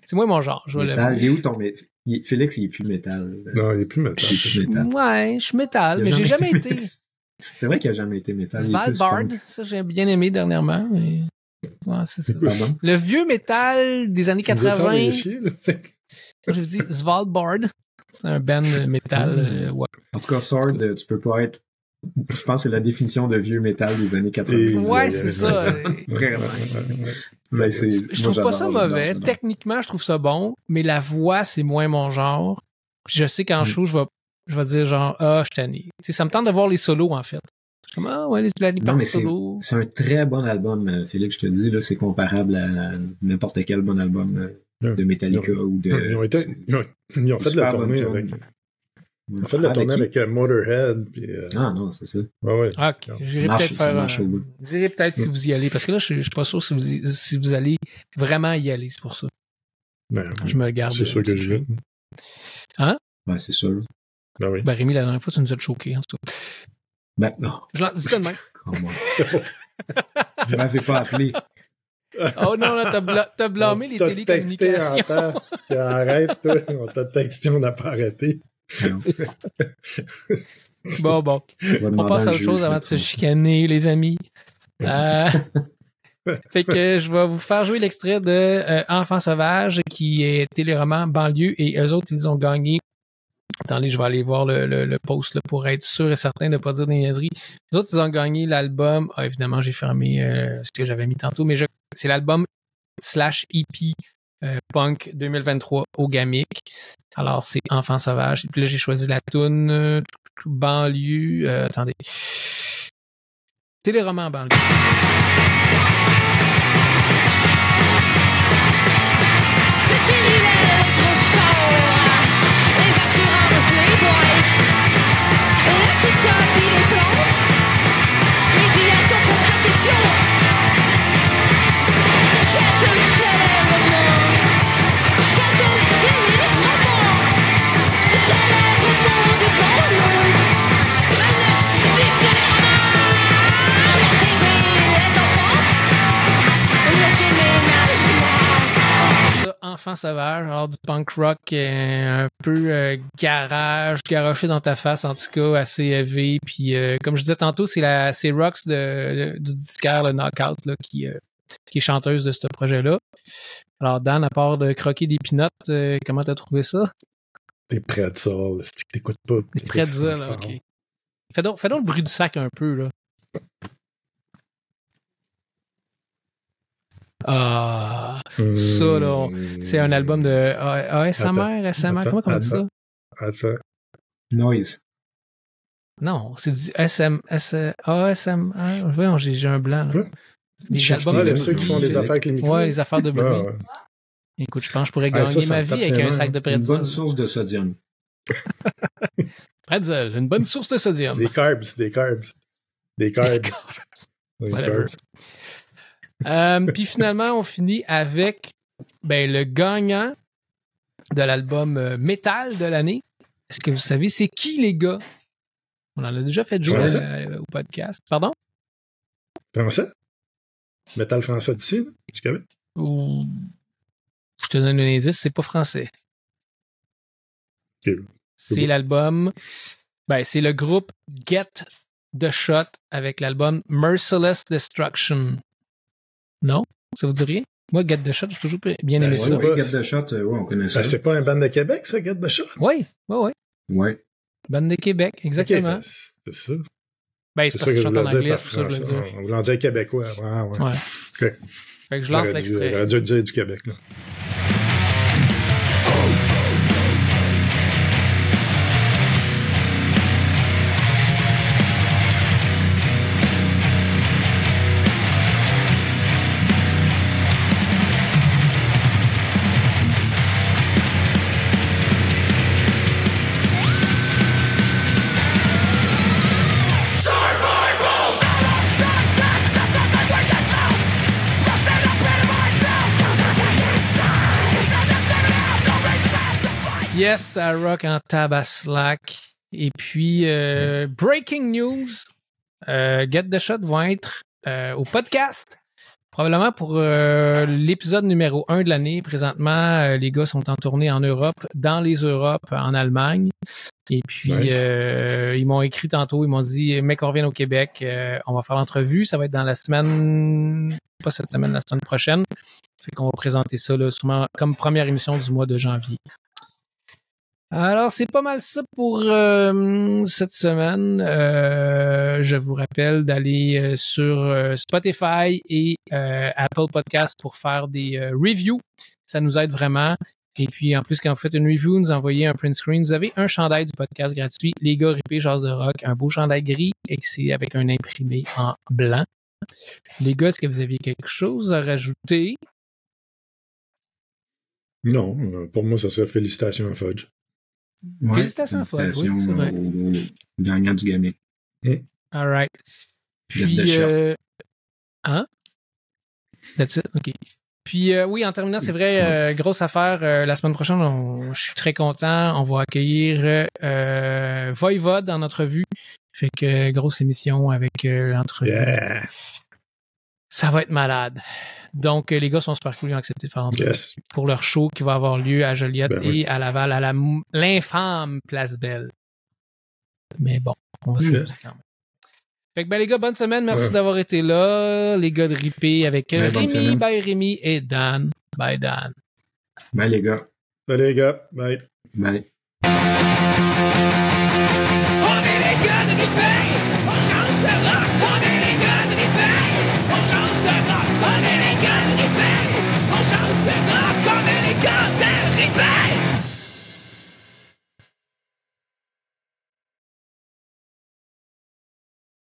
Speaker 1: C'est moi mon genre. Je
Speaker 2: Métal, il est où ton mé- il est- Félix, il est plus métal.
Speaker 3: Non, il n'est plus métal.
Speaker 2: Est métal.
Speaker 1: Ouais, je suis métal, mais j'ai
Speaker 2: jamais
Speaker 1: jamais
Speaker 2: été
Speaker 1: été.
Speaker 2: C'est vrai qu'il a jamais été métal. est
Speaker 1: Svalbard, ça j'ai bien aimé dernièrement. Mais... Ouais, c'est ça.
Speaker 2: Pardon?
Speaker 1: Le vieux métal des années
Speaker 3: Tu nous as-tu
Speaker 1: 80,
Speaker 3: envoyé chier, là? C'est-
Speaker 1: comme je dis, Svalbard, c'est un band métal. euh, ouais.
Speaker 2: En tout cas, Sword, euh, tu peux pas être. Je pense que c'est la définition de vieux métal des années 80.
Speaker 3: Et-
Speaker 1: Ouais,
Speaker 3: Ouais,
Speaker 1: c'est ça.
Speaker 2: Vraiment. Ben,
Speaker 1: Je
Speaker 2: moi,
Speaker 1: trouve pas ça mauvais. Techniquement, je trouve ça bon, mais la voix, c'est moins mon genre. Puis je sais qu'en
Speaker 2: Mm.
Speaker 1: show, je vais, je vais dire genre, ah, je sais, ça me tente de voir les solos, en fait. Comme, ah, ouais, les, les
Speaker 2: Non, mais c'est
Speaker 1: solos.
Speaker 2: c'est un très bon album, euh, Félix, je te dis. là, C'est comparable à n'importe quel bon album euh, de Metallica ou de.
Speaker 3: Ils ont, été, ils ont, ils ont fait de la tournée avec. Ont fait de la
Speaker 2: Avec
Speaker 3: tournée avec euh, Motorhead. Puis, euh,
Speaker 2: Ah non, c'est ça.
Speaker 3: ouais, ouais.
Speaker 1: Ah, Ok, j'irai peut-être faire. J'irai peut-être si
Speaker 3: Mm.
Speaker 1: vous y allez, parce que là, je, je suis pas sûr si vous, si vous allez vraiment y aller, c'est pour ça.
Speaker 3: Ben,
Speaker 1: Je me garde.
Speaker 3: c'est sûr que je vais.
Speaker 2: Ouais, c'est sûr.
Speaker 3: Ben oui.
Speaker 1: Ben, Rémi, la dernière fois, tu nous as choqués, en tout cas.
Speaker 2: Ben, non.
Speaker 1: Je l'en dis ça de même.
Speaker 2: Comment? Vous m'avez pas appelé.
Speaker 1: Oh non, là, t'as, bla- t'as blâmé les télécommunications.
Speaker 3: en Arrête, toi. on t'a texté, on n'a pas arrêté.
Speaker 1: Bon, bon.
Speaker 2: On,
Speaker 1: passe
Speaker 2: à
Speaker 1: autre chose avant de se chicaner, les amis. Euh, fait que je vais vous faire jouer l'extrait de euh, Enfant sauvage qui est téléroman banlieue et eux autres ils ont gagné. Attendez, je vais aller voir le, le, le post là, pour être sûr et certain de ne pas dire des niaiseries. Les autres, ils ont gagné l'album. Ah, évidemment, j'ai fermé euh, ce que j'avais mis tantôt, mais je- c'est l'album slash EP Punk 2023 au Gamic. Alors, c'est Enfant sauvage. Et puis là, j'ai choisi la tune euh, banlieue. euh, attendez. Téléroman banlieue.
Speaker 7: Chaud Les les contraception
Speaker 1: Enfant sauvage, alors du punk rock euh, un peu euh, garage, garoché dans ta face, en tout cas, assez élevé. Puis, euh, comme je disais tantôt, c'est la c'est Rox de, du disquaire, le Knockout, là, qui, euh, qui est chanteuse de ce projet-là. Alors, Dan, à part de croquer des pinottes, comment t'as trouvé ça?
Speaker 3: T'es prêt de ça, t'écoutes pas.
Speaker 1: Des près de ça, là, ok. Fais donc, fais donc le bruit du sac un peu, là. Ah, Ça, là, c'est un album de ASMR, SMR,
Speaker 3: Attends,
Speaker 1: comment on dit ça?
Speaker 3: attends.
Speaker 2: Noise.
Speaker 1: Non, c'est du SM, S, ASMR. Voyons, j'ai j'ai un blanc. là.
Speaker 3: Ouais.
Speaker 1: Les albums
Speaker 2: des
Speaker 1: de
Speaker 3: les ceux qui font les
Speaker 2: Philips.
Speaker 3: affaires avec les micros.
Speaker 1: Ouais, les affaires de bruit.
Speaker 3: Ah, ouais.
Speaker 1: Écoute, je pense que je pourrais
Speaker 3: Ah,
Speaker 1: gagner
Speaker 3: ça, ça
Speaker 1: ma vie avec un sac de
Speaker 2: Une
Speaker 1: pretzel.
Speaker 2: bonne source de sodium.
Speaker 1: Pretzel, une bonne source de sodium.
Speaker 3: Des carbs, des carbs. Des carbs. Des
Speaker 1: Whatever.
Speaker 3: carbs.
Speaker 1: Euh, Puis finalement, on finit avec ben, le gagnant de l'album euh, Metal de l'année. Est-ce que vous savez c'est qui, les gars? On en a déjà fait jouer euh, au podcast. Pardon?
Speaker 3: Français? Métal français d'ici, du Québec?
Speaker 1: Ou... Je te donne un indice, c'est pas français. C'est l'album. Ben, c'est le groupe Get the Shot avec l'album Merciless Destruction. Non? Ça vous dit rien? Moi, Get the Shot, j'ai toujours bien aimé
Speaker 3: Ben,
Speaker 1: ça.
Speaker 2: Oui, Get the Shot, euh, ouais, on connaît ça.
Speaker 3: Ben, c'est pas un band de Québec, ça, Get the Shot?
Speaker 1: Oui, oui, oui.
Speaker 2: Ouais.
Speaker 1: Bande de Québec, exactement.
Speaker 3: ben, c'est ça.
Speaker 1: Ben,
Speaker 3: C'est ça
Speaker 1: parce que
Speaker 3: que
Speaker 1: je chante en anglais, c'est pour ça que je le dis.
Speaker 3: On voulait en dire québécois. Ouais, ouais.
Speaker 1: Ouais.
Speaker 3: Ok.
Speaker 1: Fait que je lance l'extrait.
Speaker 3: J'aurais dû dire du Québec, là.
Speaker 1: Yes, ça rock en tabaslack. Et puis, euh, breaking news, euh, Get the Shot vont être euh, au podcast. Probablement pour l'épisode numéro 1 de l'année. Présentement, les gars sont en tournée en Europe, dans les Europes, en Allemagne. Et puis,
Speaker 3: Nice.
Speaker 1: ils m'ont écrit tantôt, ils m'ont dit, mec, on revient au Québec, on va faire l'entrevue. Ça va être dans la semaine, pas cette semaine, la semaine prochaine. Fait qu'on va présenter ça là, sûrement comme première émission du mois de janvier. Alors, c'est pas mal ça pour euh, cette semaine. Euh, je vous rappelle d'aller euh, sur Spotify et Apple Podcast pour faire des reviews. Ça nous aide vraiment. Et puis, en plus, quand vous faites une review, nous envoyez un print screen. Vous avez un chandail du podcast gratuit. Les gars, ripés, jazz de rock, un beau chandail gris et avec un imprimé en blanc. Les gars, est-ce que vous aviez quelque chose à rajouter?
Speaker 3: Non, pour moi, ça serait félicitations à Fudge.
Speaker 2: Ouais,
Speaker 1: Félicitations, Fred. Oui,
Speaker 2: félicitations
Speaker 1: c'est vrai.
Speaker 2: au, au gagnant du Gamic.
Speaker 1: All right. Puis, euh, hein? That's it? OK. Puis, euh, oui, en terminant, c'est vrai, euh, grosse affaire. euh, la semaine prochaine, on- je suis très content. On va accueillir euh, Voivode en entrevue. Fait que grosse émission avec euh, l'entrevue.
Speaker 3: Yeah!
Speaker 1: Ça va être malade. Donc, euh, les gars sont super cool. Ils ont accepté de faire
Speaker 3: Yes!
Speaker 1: pour leur show qui va avoir lieu à Joliette
Speaker 3: Ben oui.
Speaker 1: et à Laval, à la l'infâme Place Belle. Mais bon, on va se reposer quand même. Fait que ben les gars, bonne semaine, merci
Speaker 3: Ouais.
Speaker 1: d'avoir été là. Les gars de Ripé avec
Speaker 2: Ouais, bonne
Speaker 1: Rémi, bye Rémi et Dan. Bye Dan.
Speaker 2: Bye les gars.
Speaker 3: Salut les gars. Bye.
Speaker 2: Bye.
Speaker 7: On est les gars de Ripé